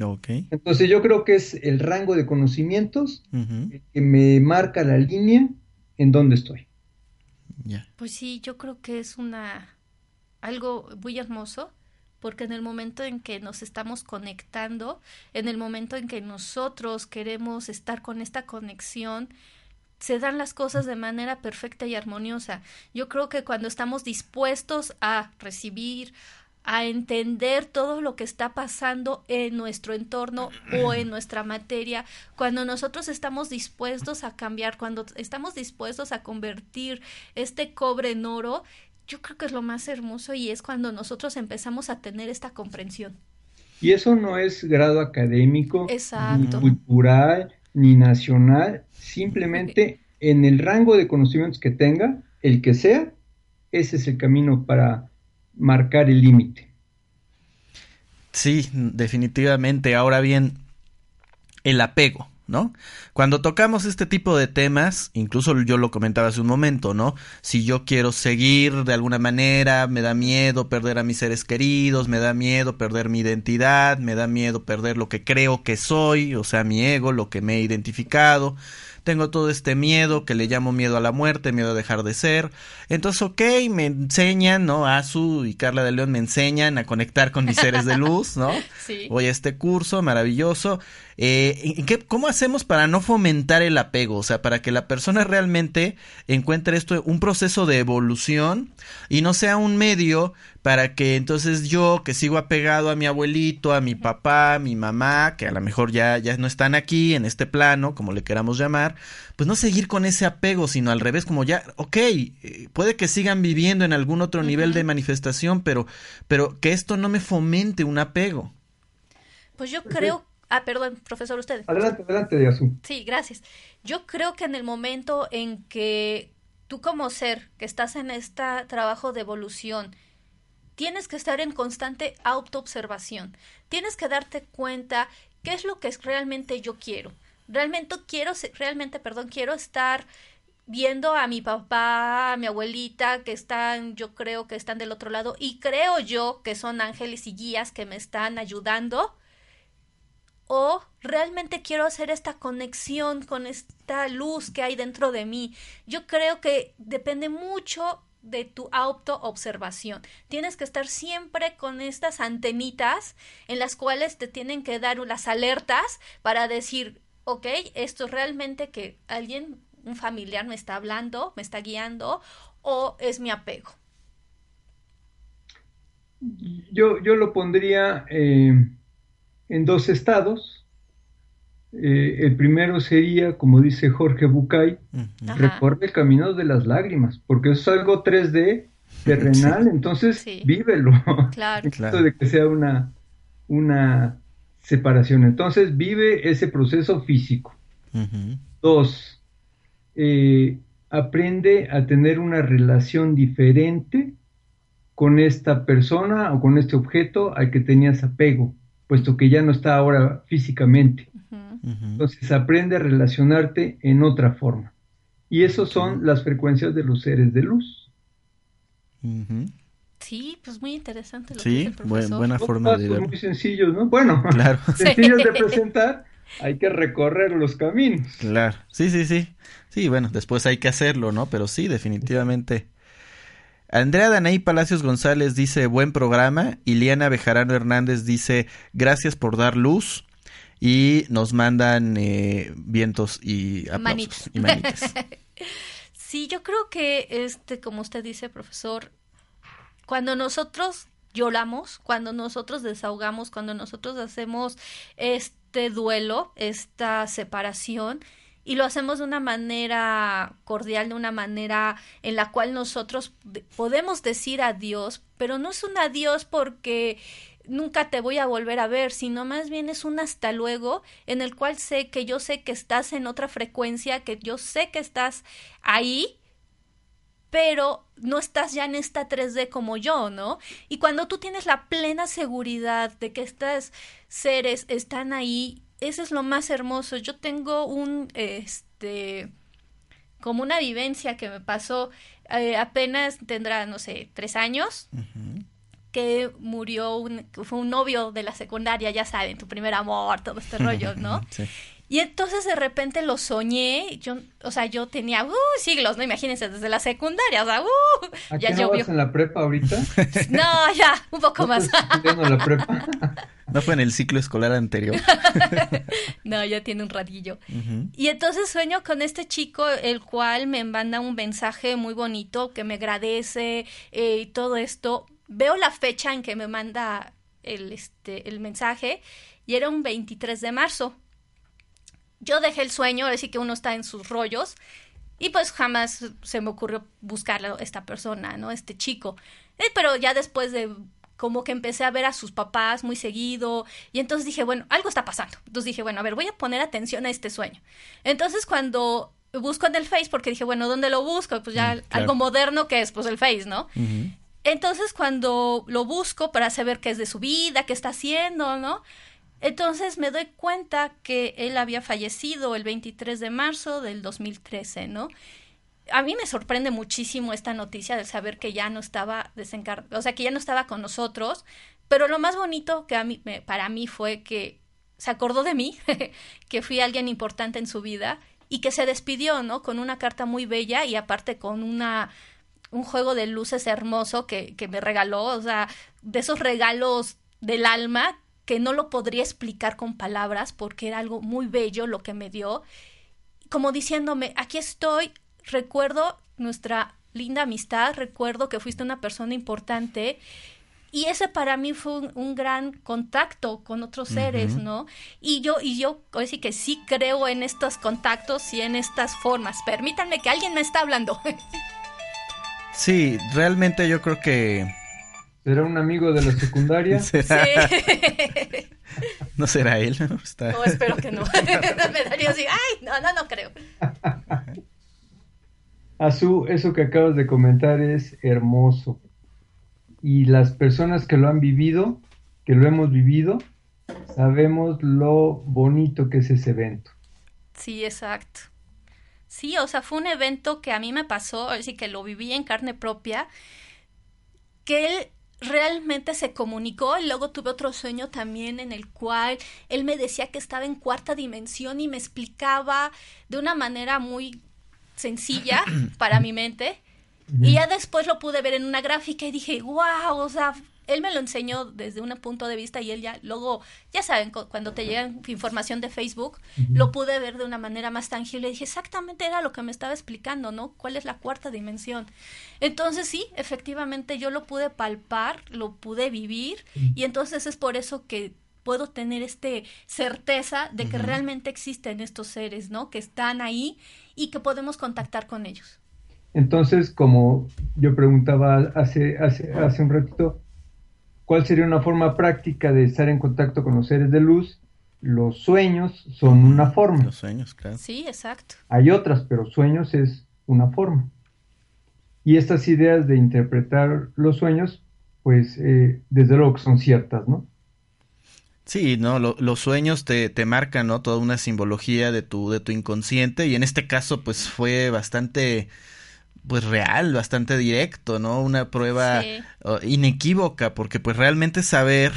Okay. Entonces yo creo que es el rango de conocimientos que me marca la línea en donde estoy. Pues sí, yo creo que es una algo muy hermoso porque en el momento en que nos estamos conectando, en el momento en que nosotros queremos estar con esta conexión, se dan las cosas de manera perfecta y armoniosa. Yo creo que cuando estamos dispuestos a recibir, a entender todo lo que está pasando en nuestro entorno o en nuestra materia, cuando nosotros estamos dispuestos a cambiar, cuando estamos dispuestos a convertir este cobre en oro, yo creo que es lo más hermoso y es cuando nosotros empezamos a tener esta comprensión. Y eso no es grado académico, ni cultural, ni nacional, simplemente en el rango de conocimientos que tenga, el que sea, ese es el camino para marcar el límite. Sí, definitivamente. Ahora bien, el apego. ¿No? Cuando tocamos este tipo de temas, incluso yo lo comentaba hace un momento, ¿no? Si yo quiero seguir de alguna manera, me da miedo perder a mis seres queridos, me da miedo perder mi identidad, me da miedo perder lo que creo que soy, o sea, mi ego, lo que me he identificado. Tengo todo este miedo que le llamo miedo a la muerte, miedo a dejar de ser. Entonces, ok, me enseñan, ¿no? Azu y Carla de León me enseñan a conectar con mis seres de luz, ¿no? Sí. Voy a este curso maravilloso. Eh, ¿qué, ¿Cómo hacemos para no fomentar el apego? O sea, para que la persona realmente encuentre esto un proceso de evolución y no sea un medio para que entonces yo, que sigo apegado a mi abuelito, a mi papá, a mi mamá, que a lo mejor ya, ya no están aquí en este plano, como le queramos llamar, pues no seguir con ese apego, sino al revés, como ya, ok, eh, puede que sigan viviendo en algún otro nivel de manifestación, pero, pero que esto no me fomente un apego. Pues yo creo Ah, perdón, profesor, usted. Adelante, adelante. Sí, gracias. Yo creo que en el momento en que tú como ser que estás en este trabajo de evolución, tienes que estar en constante autoobservación. Tienes que darte cuenta qué es lo que realmente yo quiero. Realmente quiero, realmente, perdón, quiero estar viendo a mi papá, a mi abuelita, que están, yo creo que están del otro lado, y creo yo que son ángeles y guías que me están ayudando o realmente quiero hacer esta conexión con esta luz que hay dentro de mí. Yo creo que depende mucho de tu autoobservación. Tienes que estar siempre con estas antenitas en las cuales te tienen que dar unas alertas para decir, ok, esto es realmente que alguien, un familiar me está hablando, me está guiando o es mi apego. Yo, yo lo pondría eh, en dos estados. Eh, el primero sería, como dice Jorge Bucay, recorre el camino de las lágrimas, porque es algo 3D, terrenal, entonces vívelo. Claro. claro. de que sea una, una separación. Entonces vive ese proceso físico. Dos, eh, aprende a tener una relación diferente con esta persona o con este objeto al que tenías apego puesto que ya no está ahora físicamente. Entonces aprende a relacionarte en otra forma. Y esos son las frecuencias de los seres de luz. Sí, pues muy interesante lo sí, que dice el profesor. buena forma de verlo. muy sencillos, ¿no? Bueno, claro. sencillos de presentar, hay que recorrer los caminos. Claro, sí, sí, sí. Sí, bueno, después hay que hacerlo, ¿no? Pero sí, definitivamente Andrea Danay Palacios González dice buen programa. Iliana Bejarano Hernández dice gracias por dar luz. Y nos mandan eh, vientos y aplausos y manitas. sí, yo creo que este, como usted dice, profesor, cuando nosotros lloramos, cuando nosotros desahogamos, cuando nosotros hacemos este duelo, esta separación, y lo hacemos de una manera cordial, de una manera en la cual nosotros podemos decir adiós, pero no es un adiós porque nunca te voy a volver a ver, sino más bien es un hasta luego en el cual sé que yo sé que estás en otra frecuencia, que yo sé que estás ahí, pero no estás ya en esta 3D como yo, ¿no? Y cuando tú tienes la plena seguridad de que estos seres están ahí eso es lo más hermoso. Yo tengo un, este, como una vivencia que me pasó, eh, apenas tendrá, no sé, tres años, que murió, un, fue un novio de la secundaria, ya saben, tu primer amor, todo este rollo, ¿no? sí. Y entonces de repente lo soñé, yo, o sea, yo tenía uh, siglos, ¿no? Imagínense, desde la secundaria, o sea, uh, ya no en la prepa ahorita? No, ya, un poco más. la prepa? ¿No fue en el ciclo escolar anterior? no, ya tiene un ratillo. Y entonces sueño con este chico, el cual me manda un mensaje muy bonito, que me agradece eh, y todo esto. Veo la fecha en que me manda el, este, el mensaje y era un 23 de marzo yo dejé el sueño, decir que uno está en sus rollos, y pues jamás se me ocurrió buscarlo esta persona, ¿no? Este chico. Eh, pero ya después de como que empecé a ver a sus papás muy seguido y entonces dije, bueno, algo está pasando. Entonces dije, bueno, a ver, voy a poner atención a este sueño. Entonces cuando busco en el Face, porque dije, bueno, ¿dónde lo busco? Pues ya mm, algo moderno que es, pues el Face, ¿no? Entonces cuando lo busco para saber qué es de su vida, qué está haciendo, ¿no? Entonces me doy cuenta que él había fallecido el 23 de marzo del 2013, ¿no? A mí me sorprende muchísimo esta noticia de saber que ya no estaba desencarnado, o sea, que ya no estaba con nosotros, pero lo más bonito que a mí, para mí fue que se acordó de mí, que fui alguien importante en su vida y que se despidió, ¿no? Con una carta muy bella y aparte con una un juego de luces hermoso que, que me regaló, o sea, de esos regalos del alma que no lo podría explicar con palabras porque era algo muy bello lo que me dio, como diciéndome, aquí estoy, recuerdo nuestra linda amistad, recuerdo que fuiste una persona importante y ese para mí fue un, gran contacto con otros seres, ¿no? Y yo, y yo, decir que sí creo en estos contactos y en estas formas. Permítanme que alguien me está hablando. sí, realmente yo creo que... ¿Será un amigo de la secundaria? Sí. ¿No será él? No, espero que no. me daría así, ay, no, no, no creo. Azú, eso que acabas de comentar es hermoso y las personas que lo han vivido, que lo hemos vivido, sabemos lo bonito que es ese evento. Sí, exacto. Sí, o sea, fue un evento que a mí me pasó, así que lo viví en carne propia, que él realmente se comunicó y luego tuve otro sueño también en el cual él me decía que estaba en cuarta dimensión y me explicaba de una manera muy sencilla para mi mente. Y ya después lo pude ver en una gráfica y dije, wow, o sea, él me lo enseñó desde un punto de vista y él ya, luego, ya saben, cuando te llega información de Facebook, lo pude ver de una manera más tangible y dije, exactamente era lo que me estaba explicando, ¿no? ¿Cuál es la cuarta dimensión? Entonces sí, efectivamente yo lo pude palpar, lo pude vivir y entonces es por eso que puedo tener este certeza de que realmente existen estos seres, ¿no? Que están ahí y que podemos contactar con ellos. Entonces, como yo preguntaba hace, hace, hace un ratito, ¿cuál sería una forma práctica de estar en contacto con los seres de luz? Los sueños son una forma. Los sueños, claro. Sí, exacto. Hay otras, pero sueños es una forma. Y estas ideas de interpretar los sueños, pues eh, desde luego que son ciertas, ¿no? Sí, no, los sueños te, te marcan, ¿no? Toda una simbología de tu, de tu inconsciente y en este caso, pues fue bastante pues real, bastante directo, ¿no? Una prueba inequívoca, porque pues realmente saber,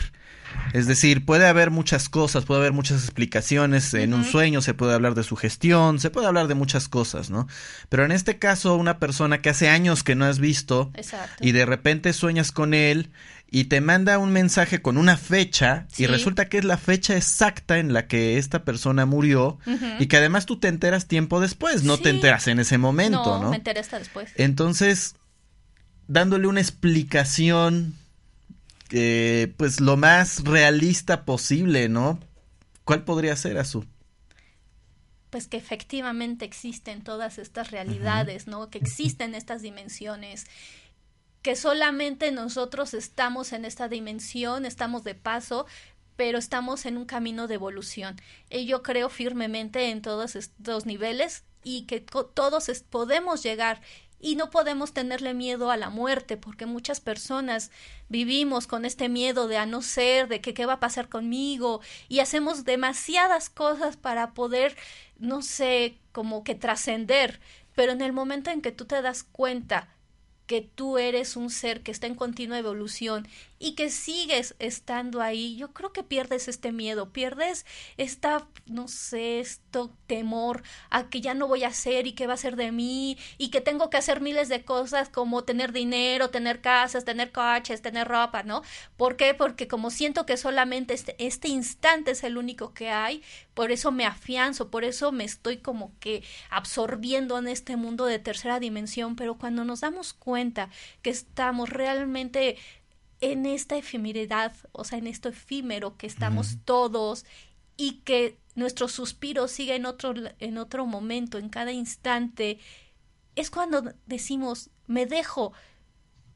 es decir, puede haber muchas cosas, puede haber muchas explicaciones en un sueño, se puede hablar de su gestión, se puede hablar de muchas cosas, ¿no? Pero en este caso, una persona que hace años que no has visto y de repente sueñas con él y te manda un mensaje con una fecha y resulta que es la fecha exacta en la que esta persona murió y que además tú te enteras tiempo después, no te enteras en ese momento, ¿no? No, me enteré hasta después. Entonces, dándole una explicación eh, pues lo más realista posible, ¿no? ¿Cuál podría ser, Azul? Pues que efectivamente existen todas estas realidades, ¿no? Que existen estas dimensiones que solamente nosotros estamos en esta dimensión, estamos de paso, pero estamos en un camino de evolución. Y yo creo firmemente en todos estos niveles y que todos podemos llegar y no podemos tenerle miedo a la muerte porque muchas personas vivimos con este miedo de a no ser, de que qué va a pasar conmigo y hacemos demasiadas cosas para poder, no sé, como que trascender, pero en el momento en que tú te das cuenta que tú eres un ser que está en continua evolución y que sigues estando ahí, yo creo que pierdes este miedo, pierdes esta, no sé, esto temor a que ya no voy a hacer y qué va a ser de mí y que tengo que hacer miles de cosas como tener dinero, tener casas, tener coches, tener ropa, ¿no? ¿Por qué? Porque como siento que solamente este, este instante es el único que hay, por eso me afianzo, por eso me estoy como que absorbiendo en este mundo de tercera dimensión, pero cuando nos damos cuenta que estamos realmente en esta efemeridad, o sea, en esto efímero que estamos todos y que nuestro suspiro sigue en otro, en otro momento, en cada instante, es cuando decimos, me dejo,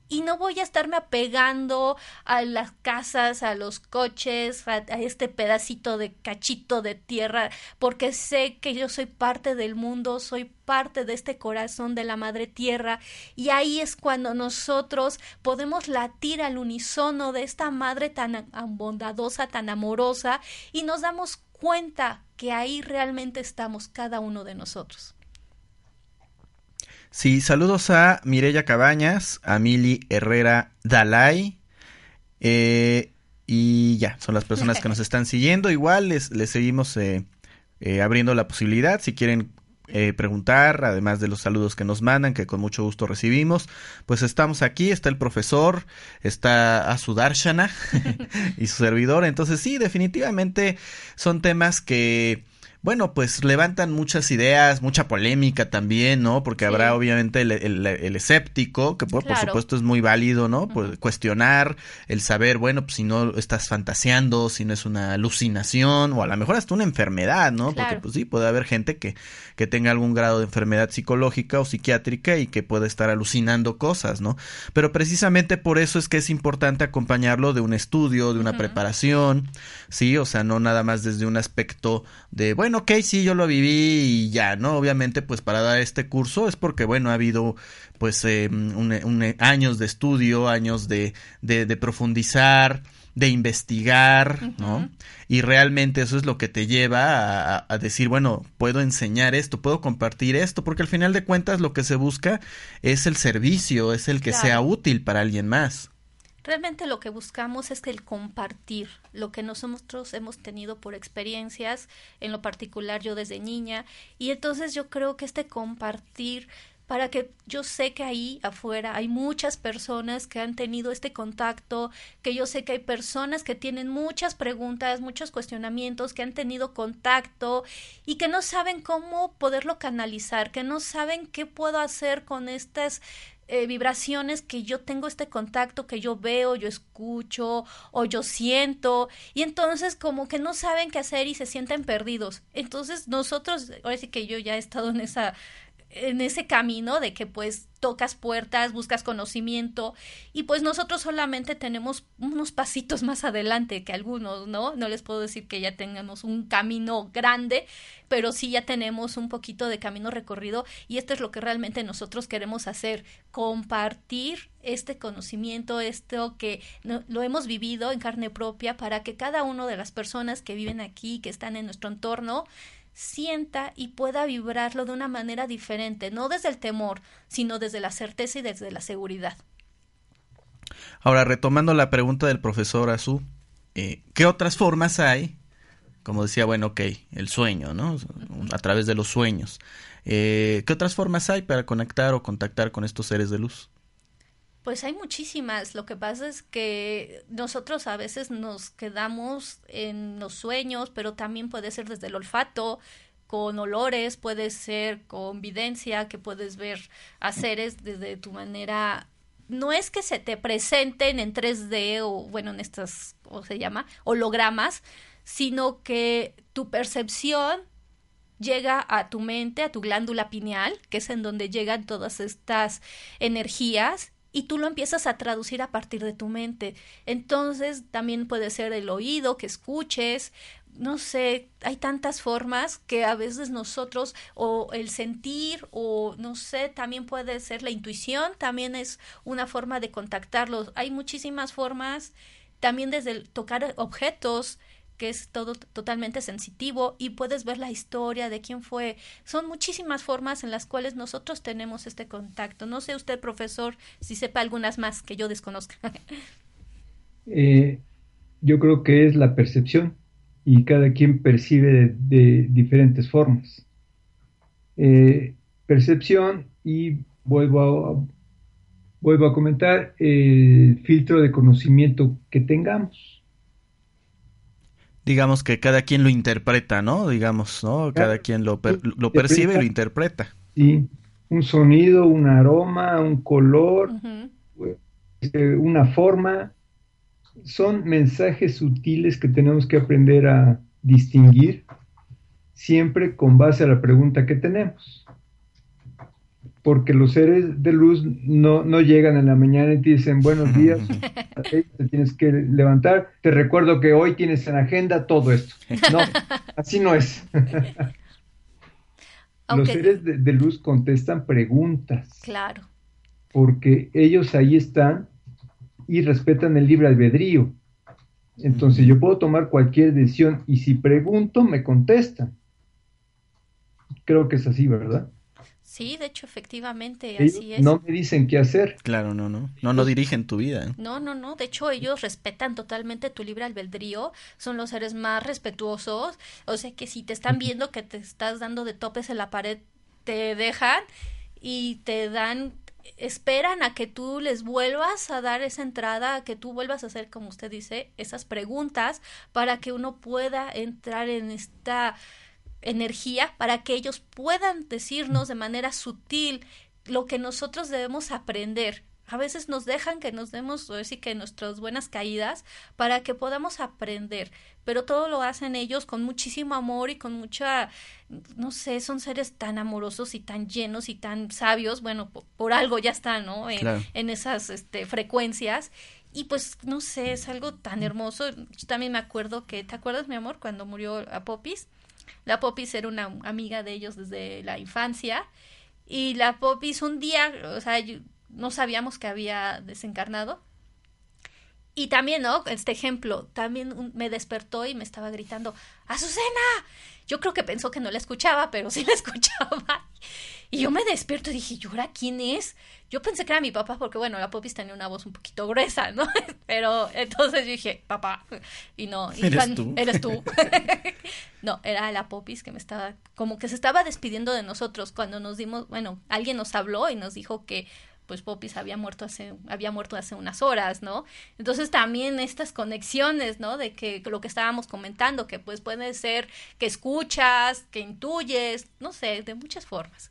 y no voy a estarme apegando a las casas, a los coches, a, este pedacito de cachito de tierra, porque sé que yo soy parte del mundo, soy parte de este corazón de la madre tierra, y ahí es cuando nosotros podemos latir al unísono de esta madre tan bondadosa, tan amorosa, y nos damos cuenta que ahí realmente estamos cada uno de nosotros. Sí, saludos a Mirella Cabañas, a Mili Herrera Dalai. Eh, y ya, son las personas que nos están siguiendo. Igual les, les seguimos eh, eh, abriendo la posibilidad. Si quieren eh, preguntar, además de los saludos que nos mandan, que con mucho gusto recibimos, pues estamos aquí, está el profesor, está Asudarshana y su servidor, entonces sí, definitivamente son temas que bueno, pues levantan muchas ideas, mucha polémica también, ¿no? Porque habrá obviamente el, el, escéptico, que por, supuesto es muy válido, ¿no? Pues cuestionar, el saber, bueno, pues si no estás fantaseando, si no es una alucinación, o a lo mejor hasta una enfermedad, ¿no? Porque pues sí, puede haber gente que, que tenga algún grado de enfermedad psicológica o psiquiátrica y que puede estar alucinando cosas, ¿no? Pero precisamente por eso es que es importante acompañarlo de un estudio, de una preparación, ¿sí? O sea, no nada más desde un aspecto de, bueno, ok, sí, yo lo viví y ya, ¿no? Obviamente, pues para dar este curso es porque, bueno, ha habido pues eh, un, años de estudio, años de, de, profundizar, de investigar, ¿no? Y realmente eso es lo que te lleva a, decir, bueno, puedo enseñar esto, puedo compartir esto, porque al final de cuentas lo que se busca es el servicio, es el que sea útil para alguien más. Realmente lo que buscamos es el compartir lo que nosotros hemos tenido por experiencias, en lo particular yo desde niña, y entonces yo creo que este compartir para que yo sé que ahí afuera hay muchas personas que han tenido este contacto, que yo sé que hay personas que tienen muchas preguntas, muchos cuestionamientos, que han tenido contacto y que no saben cómo poderlo canalizar, que no saben qué puedo hacer con estas eh, vibraciones que yo tengo este contacto, que yo veo, yo escucho o yo siento y entonces como que no saben qué hacer y se sienten perdidos. Entonces nosotros, ahora sí que yo ya he estado en esa en ese camino de que pues tocas puertas, buscas conocimiento y pues nosotros solamente tenemos unos pasitos más adelante que algunos, ¿no? No les puedo decir que ya tengamos un camino grande, pero sí ya tenemos un poquito de camino recorrido y esto es lo que realmente nosotros queremos hacer, compartir este conocimiento, esto que lo hemos vivido en carne propia para que cada una de las personas que viven aquí, que están en nuestro entorno, sienta y pueda vibrarlo de una manera diferente, no desde el temor, sino desde la certeza y desde la seguridad. Ahora, retomando la pregunta del profesor Azú, eh, ¿qué otras formas hay? Como decía, bueno, ok, el sueño, ¿no? A través de los sueños. Eh, ¿Qué otras formas hay para conectar o contactar con estos seres de luz? Pues hay muchísimas. Lo que pasa es que nosotros a veces nos quedamos en los sueños, pero también puede ser desde el olfato, con olores, puede ser con videncia, que puedes ver a seres desde tu manera. No es que se te presenten en 3D o, bueno, en estas, ¿cómo se llama? Hologramas, sino que tu percepción llega a tu mente, a tu glándula pineal, que es en donde llegan todas estas energías y tú lo empiezas a traducir a partir de tu mente. Entonces también puede ser el oído, que escuches, no sé, hay tantas formas que a veces nosotros, o el sentir, o no sé, también puede ser la intuición, también es una forma de contactarlos. Hay muchísimas formas, también desde el tocar objetos, que es todo totalmente sensitivo y puedes ver la historia de quién fue. Son muchísimas formas en las cuales nosotros tenemos este contacto. No sé usted, profesor, si sepa algunas más que yo desconozca. Eh, yo creo que es la percepción y cada quien percibe de, diferentes formas. Eh, percepción y vuelvo a, vuelvo a comentar el filtro de conocimiento que tengamos digamos que cada quien lo interpreta, ¿no? Digamos, ¿no? Cada quien lo, lo percibe y lo interpreta. Sí, un sonido, un aroma, un color, este, una forma, son mensajes sutiles que tenemos que aprender a distinguir siempre con base a la pregunta que tenemos porque los seres de luz no, no llegan en la mañana y te dicen buenos días, te tienes que levantar, te recuerdo que hoy tienes en agenda todo esto. No, así no es. Los seres de, luz contestan preguntas. Claro. Porque ellos ahí están y respetan el libre albedrío. Entonces yo puedo tomar cualquier decisión y si pregunto, me contestan. Creo que es así, ¿verdad? Sí, de hecho, efectivamente, así es. No me dicen qué hacer. Claro, no, no. No, no dirigen tu vida. No, no, no. De hecho, ellos respetan totalmente tu libre albedrío. Son los seres más respetuosos. O sea que si te están viendo que te estás dando de topes en la pared, te dejan y te dan esperan a que tú les vuelvas a dar esa entrada, a que tú vuelvas a hacer, como usted dice, esas preguntas para que uno pueda entrar en esta energía, para que ellos puedan decirnos de manera sutil lo que nosotros debemos aprender a veces nos dejan que nos demos, o decir, que nuestras buenas caídas para que podamos aprender, pero todo lo hacen ellos con muchísimo amor y con mucha, no sé, son seres tan amorosos y tan llenos y tan sabios, bueno, por, algo ya están, ¿no? En, en esas este, frecuencias. Y pues, no sé, es algo tan hermoso. Yo también me acuerdo que, ¿te acuerdas, mi amor, cuando murió a Popis? La Popis era una amiga de ellos desde la infancia. Y la Popis un día, o sea, no sabíamos que había desencarnado. Y también, ¿no? Este ejemplo, también me despertó y me estaba gritando, ¡Azucena! Yo creo que pensó que no la escuchaba, pero sí la escuchaba. Y yo me despierto y dije, ¿Llora quién es? Yo pensé que era mi papá porque, bueno, la Popis tenía una voz un poquito gruesa, ¿no? Pero entonces yo dije, papá. Y no, ¿Eres tú? Eres tú. no, era la Popis que me estaba, como que se estaba despidiendo de nosotros cuando nos dimos, bueno, alguien nos habló y nos dijo que pues Popis había muerto hace, había muerto hace unas horas, ¿no? Entonces también estas conexiones, ¿no? De que lo que estábamos comentando, que pues puede ser que escuchas, que intuyes, no sé, de muchas formas.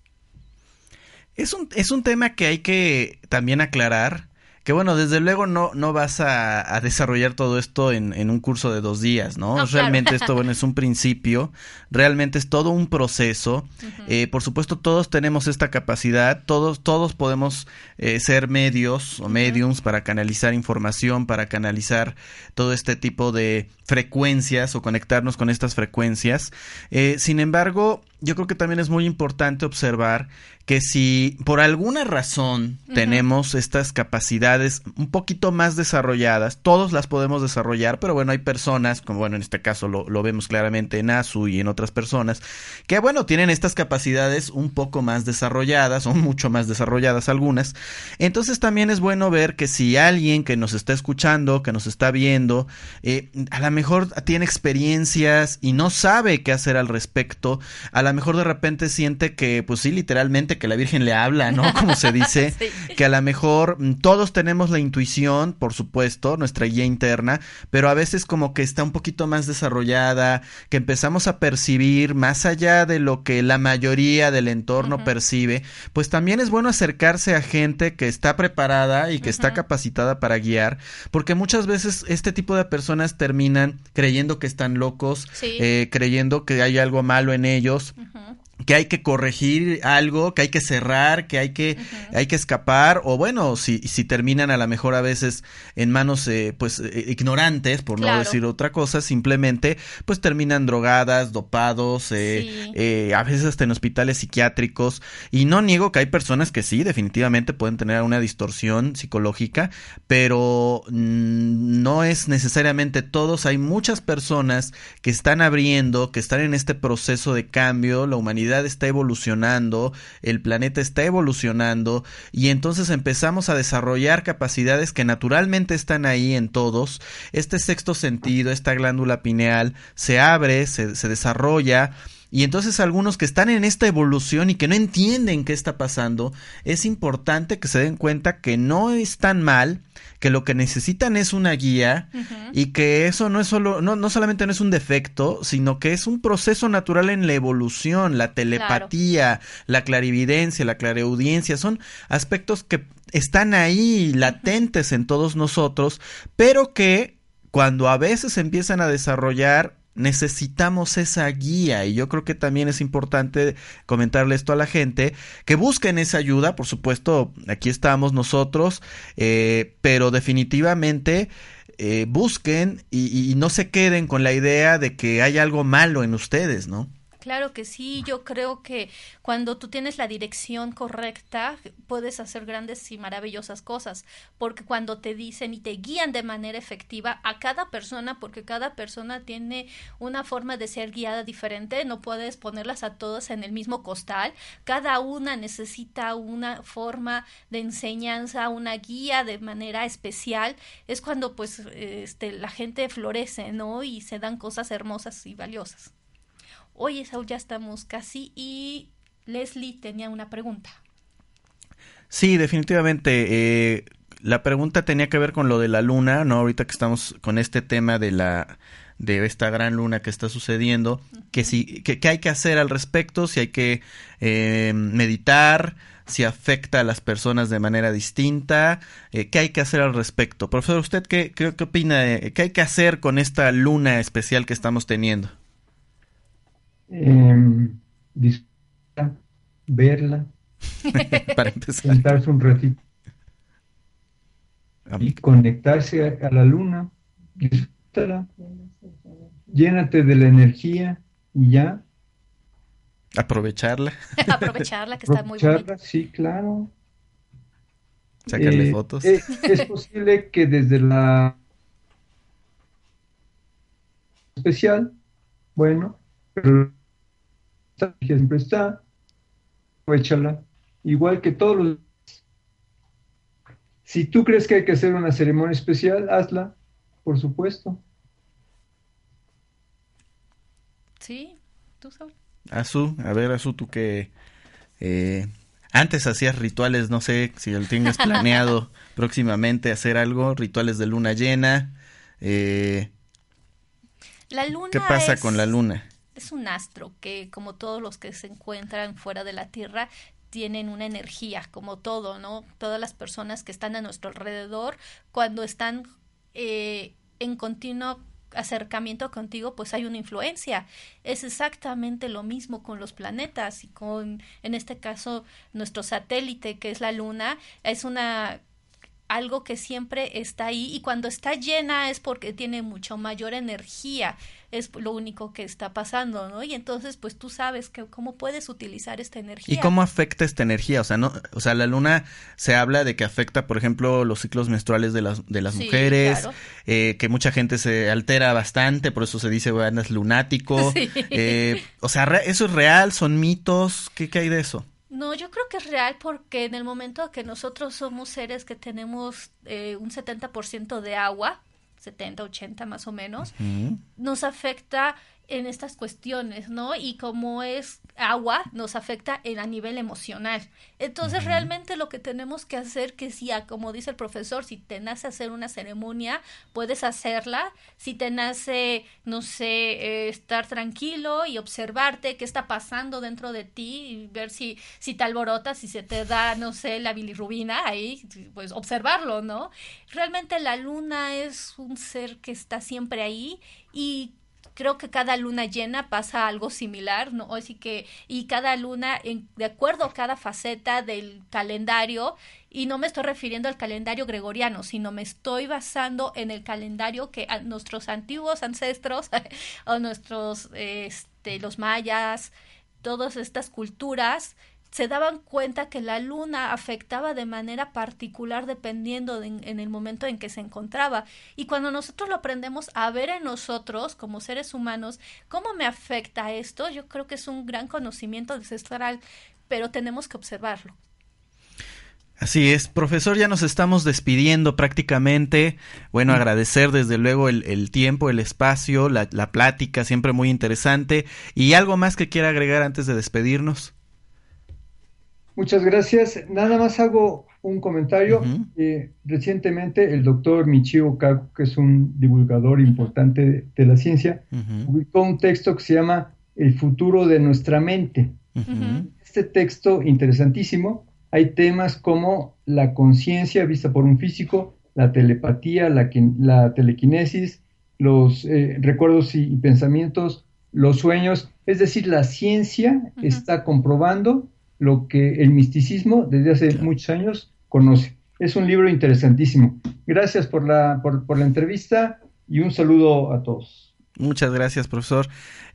Es un, es un tema que hay que también aclarar que bueno, desde luego no, no vas a, desarrollar todo esto en, en, un curso de dos días, ¿no? realmente esto, bueno, es un principio, realmente es todo un proceso. eh, por supuesto, todos tenemos esta capacidad, todos, todos podemos eh, ser medios o mediums para canalizar información, para canalizar todo este tipo de frecuencias o conectarnos con estas frecuencias. Eh, sin embargo, yo creo que también es muy importante observar que si por alguna razón tenemos estas capacidades un poquito más desarrolladas, todos las podemos desarrollar, pero bueno, hay personas, como bueno, en este caso lo, lo vemos claramente en ASU y en otras personas, que bueno, tienen estas capacidades un poco más desarrolladas o mucho más desarrolladas algunas. Entonces también es bueno ver que si alguien que nos está escuchando, que nos está viendo, eh, a lo mejor tiene experiencias y no sabe qué hacer al respecto, a lo mejor de repente siente que, pues sí, literalmente, que la Virgen le habla, ¿no? Como se dice, que a lo mejor mm, todos tenemos la intuición, por supuesto, nuestra guía interna, pero a veces como que está un poquito más desarrollada, que empezamos a percibir más allá de lo que la mayoría del entorno percibe, pues también es bueno acercarse a gente que está preparada y que está capacitada para guiar, porque muchas veces este tipo de personas terminan creyendo que están locos, eh, creyendo que hay algo malo en ellos Mm-hmm. Que hay que corregir algo, que hay que cerrar, que hay que, hay que escapar, o bueno, si, si terminan a lo mejor a veces en manos eh, pues eh, ignorantes, por no decir otra cosa, simplemente pues terminan drogadas, dopados, eh, a veces hasta en hospitales psiquiátricos, y no niego que hay personas que sí, definitivamente pueden tener una distorsión psicológica, pero mm, no es necesariamente todos, hay muchas personas que están abriendo, que están en este proceso de cambio, la humanidad está evolucionando, el planeta está evolucionando y entonces empezamos a desarrollar capacidades que naturalmente están ahí en todos. Este sexto sentido, esta glándula pineal, se abre, se, desarrolla y entonces algunos que están en esta evolución y que no entienden qué está pasando, es importante que se den cuenta que no están mal, que lo que necesitan es una guía y que eso no es solo, no, no solamente no es un defecto, sino que es un proceso natural en la evolución, la telepatía, la clarividencia, la clareaudiencia, son aspectos que están ahí latentes en todos nosotros, pero que cuando a veces empiezan a desarrollar necesitamos esa guía. Y yo creo que también es importante comentarle esto a la gente que busquen esa ayuda por supuesto aquí estamos nosotros eh, pero definitivamente eh, busquen y, y no se queden con la idea de que hay algo malo en ustedes no Claro que sí, yo creo que cuando tú tienes la dirección correcta, puedes hacer grandes y maravillosas cosas, porque cuando te dicen y te guían de manera efectiva a cada persona, porque cada persona tiene una forma de ser guiada diferente, no puedes ponerlas a todas en el mismo costal, cada una necesita una forma de enseñanza, una guía de manera especial, es cuando pues este la gente florece, ¿no? Y se dan cosas hermosas y valiosas. Oye, Saúl, ya estamos casi y Leslie tenía una pregunta. Sí, definitivamente. Eh, la pregunta tenía que ver con lo de la luna, ¿no? Ahorita que estamos con este tema de la de esta gran luna que está sucediendo, que si, que, hay que hacer al respecto, si hay que eh, meditar, si afecta a las personas de manera distinta, eh, qué hay que hacer al respecto. Profesor, ¿usted qué, qué, opina? ¿Qué hay que hacer con esta luna especial que estamos teniendo? Eh, verla, para empezar. Sentarse un ratito y conectarse a, la luna, disfrútala, llénate de la energía y ya. Aprovecharla. Aprovecharla, que está muy bonita. Sí, claro. Sacarle eh, fotos. Eh, es posible que desde la especial, bueno, pero siempre está, aprovechala, igual que todos los... Si tú crees que hay que hacer una ceremonia especial, hazla, por supuesto. Sí, tú sabes. Azú, a ver, Azú, tú que eh, antes hacías rituales, no sé si el tienes planeado próximamente hacer algo, rituales de luna llena. Eh, la luna ¿Qué pasa con la luna? Es un astro que, como todos los que se encuentran fuera de la Tierra, tienen una energía, como todo, ¿no? Todas las personas que están a nuestro alrededor, cuando están eh, en continuo acercamiento contigo, pues hay una influencia. Es exactamente lo mismo con los planetas y con, en este caso, nuestro satélite, que es la Luna, es una algo que siempre está ahí y cuando está llena es porque tiene mucho mayor energía es lo único que está pasando, ¿no? Y entonces, pues tú sabes que cómo puedes utilizar esta energía. ¿Y cómo afecta esta energía? O sea, no, o sea, la luna se habla de que afecta, por ejemplo, los ciclos menstruales de las, de las mujeres, eh, que mucha gente se altera bastante, por eso se dice, bueno, es lunático. Eh, o sea, ¿eso es real? ¿Son mitos? ¿Qué, qué hay de eso? No, yo creo que es real porque en el momento que nosotros somos seres que tenemos eh, un 70% de agua, 70, 80 más o menos, nos afecta en estas cuestiones, ¿no? Y como es agua, nos afecta en, a nivel emocional. Entonces, realmente lo que tenemos que hacer, que si, como dice el profesor, si te nace hacer una ceremonia, puedes hacerla. Si te nace, no sé, eh, estar tranquilo y observarte qué está pasando dentro de ti y ver si, si te alborotas, si se te da, no sé, la bilirrubina, ahí, pues observarlo, ¿no? Realmente la luna es un ser que está siempre ahí y creo que cada luna llena pasa algo similar, ¿no? Así que, y cada luna, en, de acuerdo a cada faceta del calendario, y no me estoy refiriendo al calendario gregoriano, sino me estoy basando en el calendario que nuestros antiguos ancestros, o nuestros, este, los mayas, todas estas culturas, se daban cuenta que la luna afectaba de manera particular dependiendo en el momento en que se encontraba. Y cuando nosotros lo aprendemos a ver en nosotros como seres humanos, ¿cómo me afecta esto? Yo creo que es un gran conocimiento ancestral, pero tenemos que observarlo. Así es, profesor, ya nos estamos despidiendo prácticamente. Bueno, agradecer desde luego el, tiempo, el espacio, la, la, plática, siempre muy interesante. ¿Y algo más que quiera agregar antes de despedirnos? Muchas gracias. Nada más hago un comentario. Eh, recientemente el doctor Michio Kaku, que es un divulgador importante de, la ciencia, publicó un texto que se llama El futuro de nuestra mente. Este texto interesantísimo, hay temas como la conciencia vista por un físico, la telepatía, la, la telequinesis, los eh, recuerdos y, pensamientos, los sueños. Es decir, la ciencia está comprobando lo que el misticismo desde hace muchos años conoce. Es un libro interesantísimo. Gracias por la, por, la entrevista y un saludo a todos. Muchas gracias, profesor.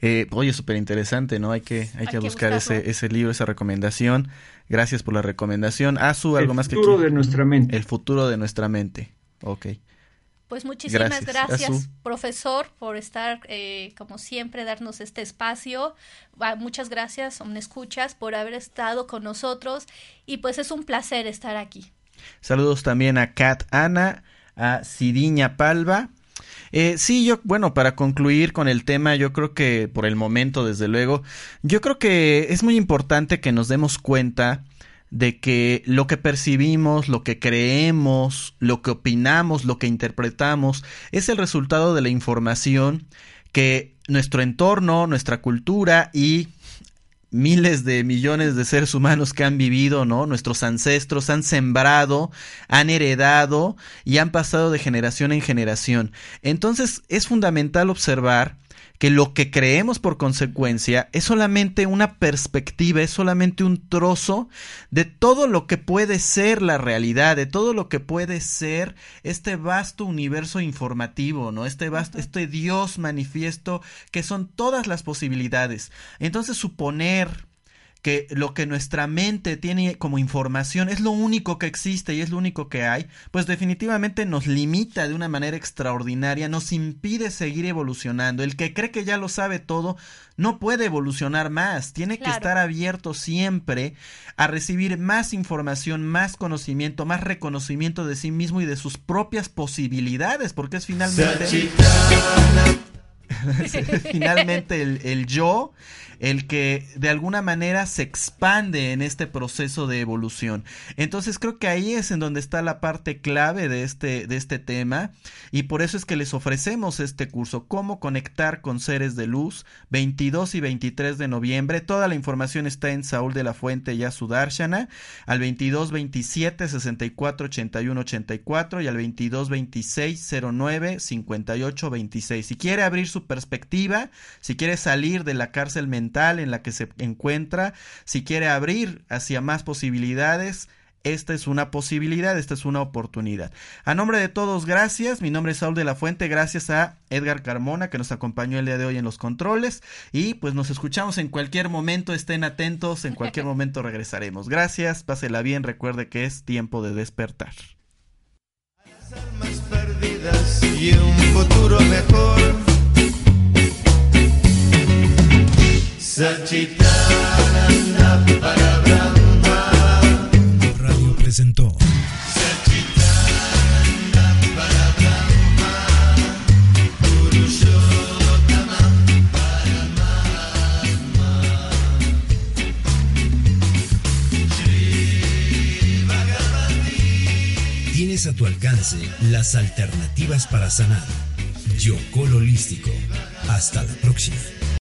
Eh, oye, súper interesante, ¿no? Hay que, hay, que, buscar ese, ese libro, esa recomendación. Gracias por la recomendación. Azu, algo más que... El futuro de nuestra mente. El futuro de nuestra mente. Ok. Pues muchísimas gracias, profesor, por estar, eh, como siempre, darnos este espacio. muchas gracias, me escuchas, por haber estado con nosotros y pues es un placer estar aquí. Saludos también a Kat Ana, a Siriña Palva, Eh, sí, yo, bueno, para concluir con el tema, yo creo que por el momento, desde luego, yo creo que es muy importante que nos demos cuenta de que lo que percibimos, lo que creemos, lo que opinamos, lo que interpretamos, es el resultado de la información que nuestro entorno, nuestra cultura y miles de millones de seres humanos que han vivido, ¿no? Nuestros ancestros han sembrado, han heredado y han pasado de generación en generación. Entonces es fundamental observar que lo que creemos por consecuencia es solamente una perspectiva, es solamente un trozo de todo lo que puede ser la realidad, de todo lo que puede ser este vasto universo informativo, ¿no? Este vasto, este Dios manifiesto que son todas las posibilidades. Entonces suponer que lo que nuestra mente tiene como información es lo único que existe y es lo único que hay, pues definitivamente nos limita de una manera extraordinaria, nos impide seguir evolucionando. El que cree que ya lo sabe todo no puede evolucionar más, tiene que estar abierto siempre a recibir más información, más conocimiento, más reconocimiento de sí mismo y de sus propias posibilidades, porque es finalmente... finalmente el, el yo el que de alguna manera se expande en este proceso de evolución. Entonces creo que ahí es en donde está la parte clave de este, de este tema y por eso es que les ofrecemos este curso, cómo conectar con seres de luz, 22 y 23 de noviembre. Toda la información está en Saúl de la Fuente y Sudarshana, al 22 27 64 81 84 y al 22 26 09 58 26. Si quiere abrir su perspectiva, si quiere salir de la cárcel mental, en la que se encuentra, si quiere abrir hacia más posibilidades, esta es una posibilidad, esta es una oportunidad. A nombre de todos, gracias. Mi nombre es Saúl de la Fuente, gracias a Edgar Carmona que nos acompañó el día de hoy en los controles y pues nos escuchamos en cualquier momento, estén atentos, en cualquier momento regresaremos. Gracias, pásela bien, recuerde que es tiempo de despertar. perdidas y un futuro mejor Radio presentó Tienes a tu alcance las alternativas para sanar. Yocol Holístico. Hasta la próxima.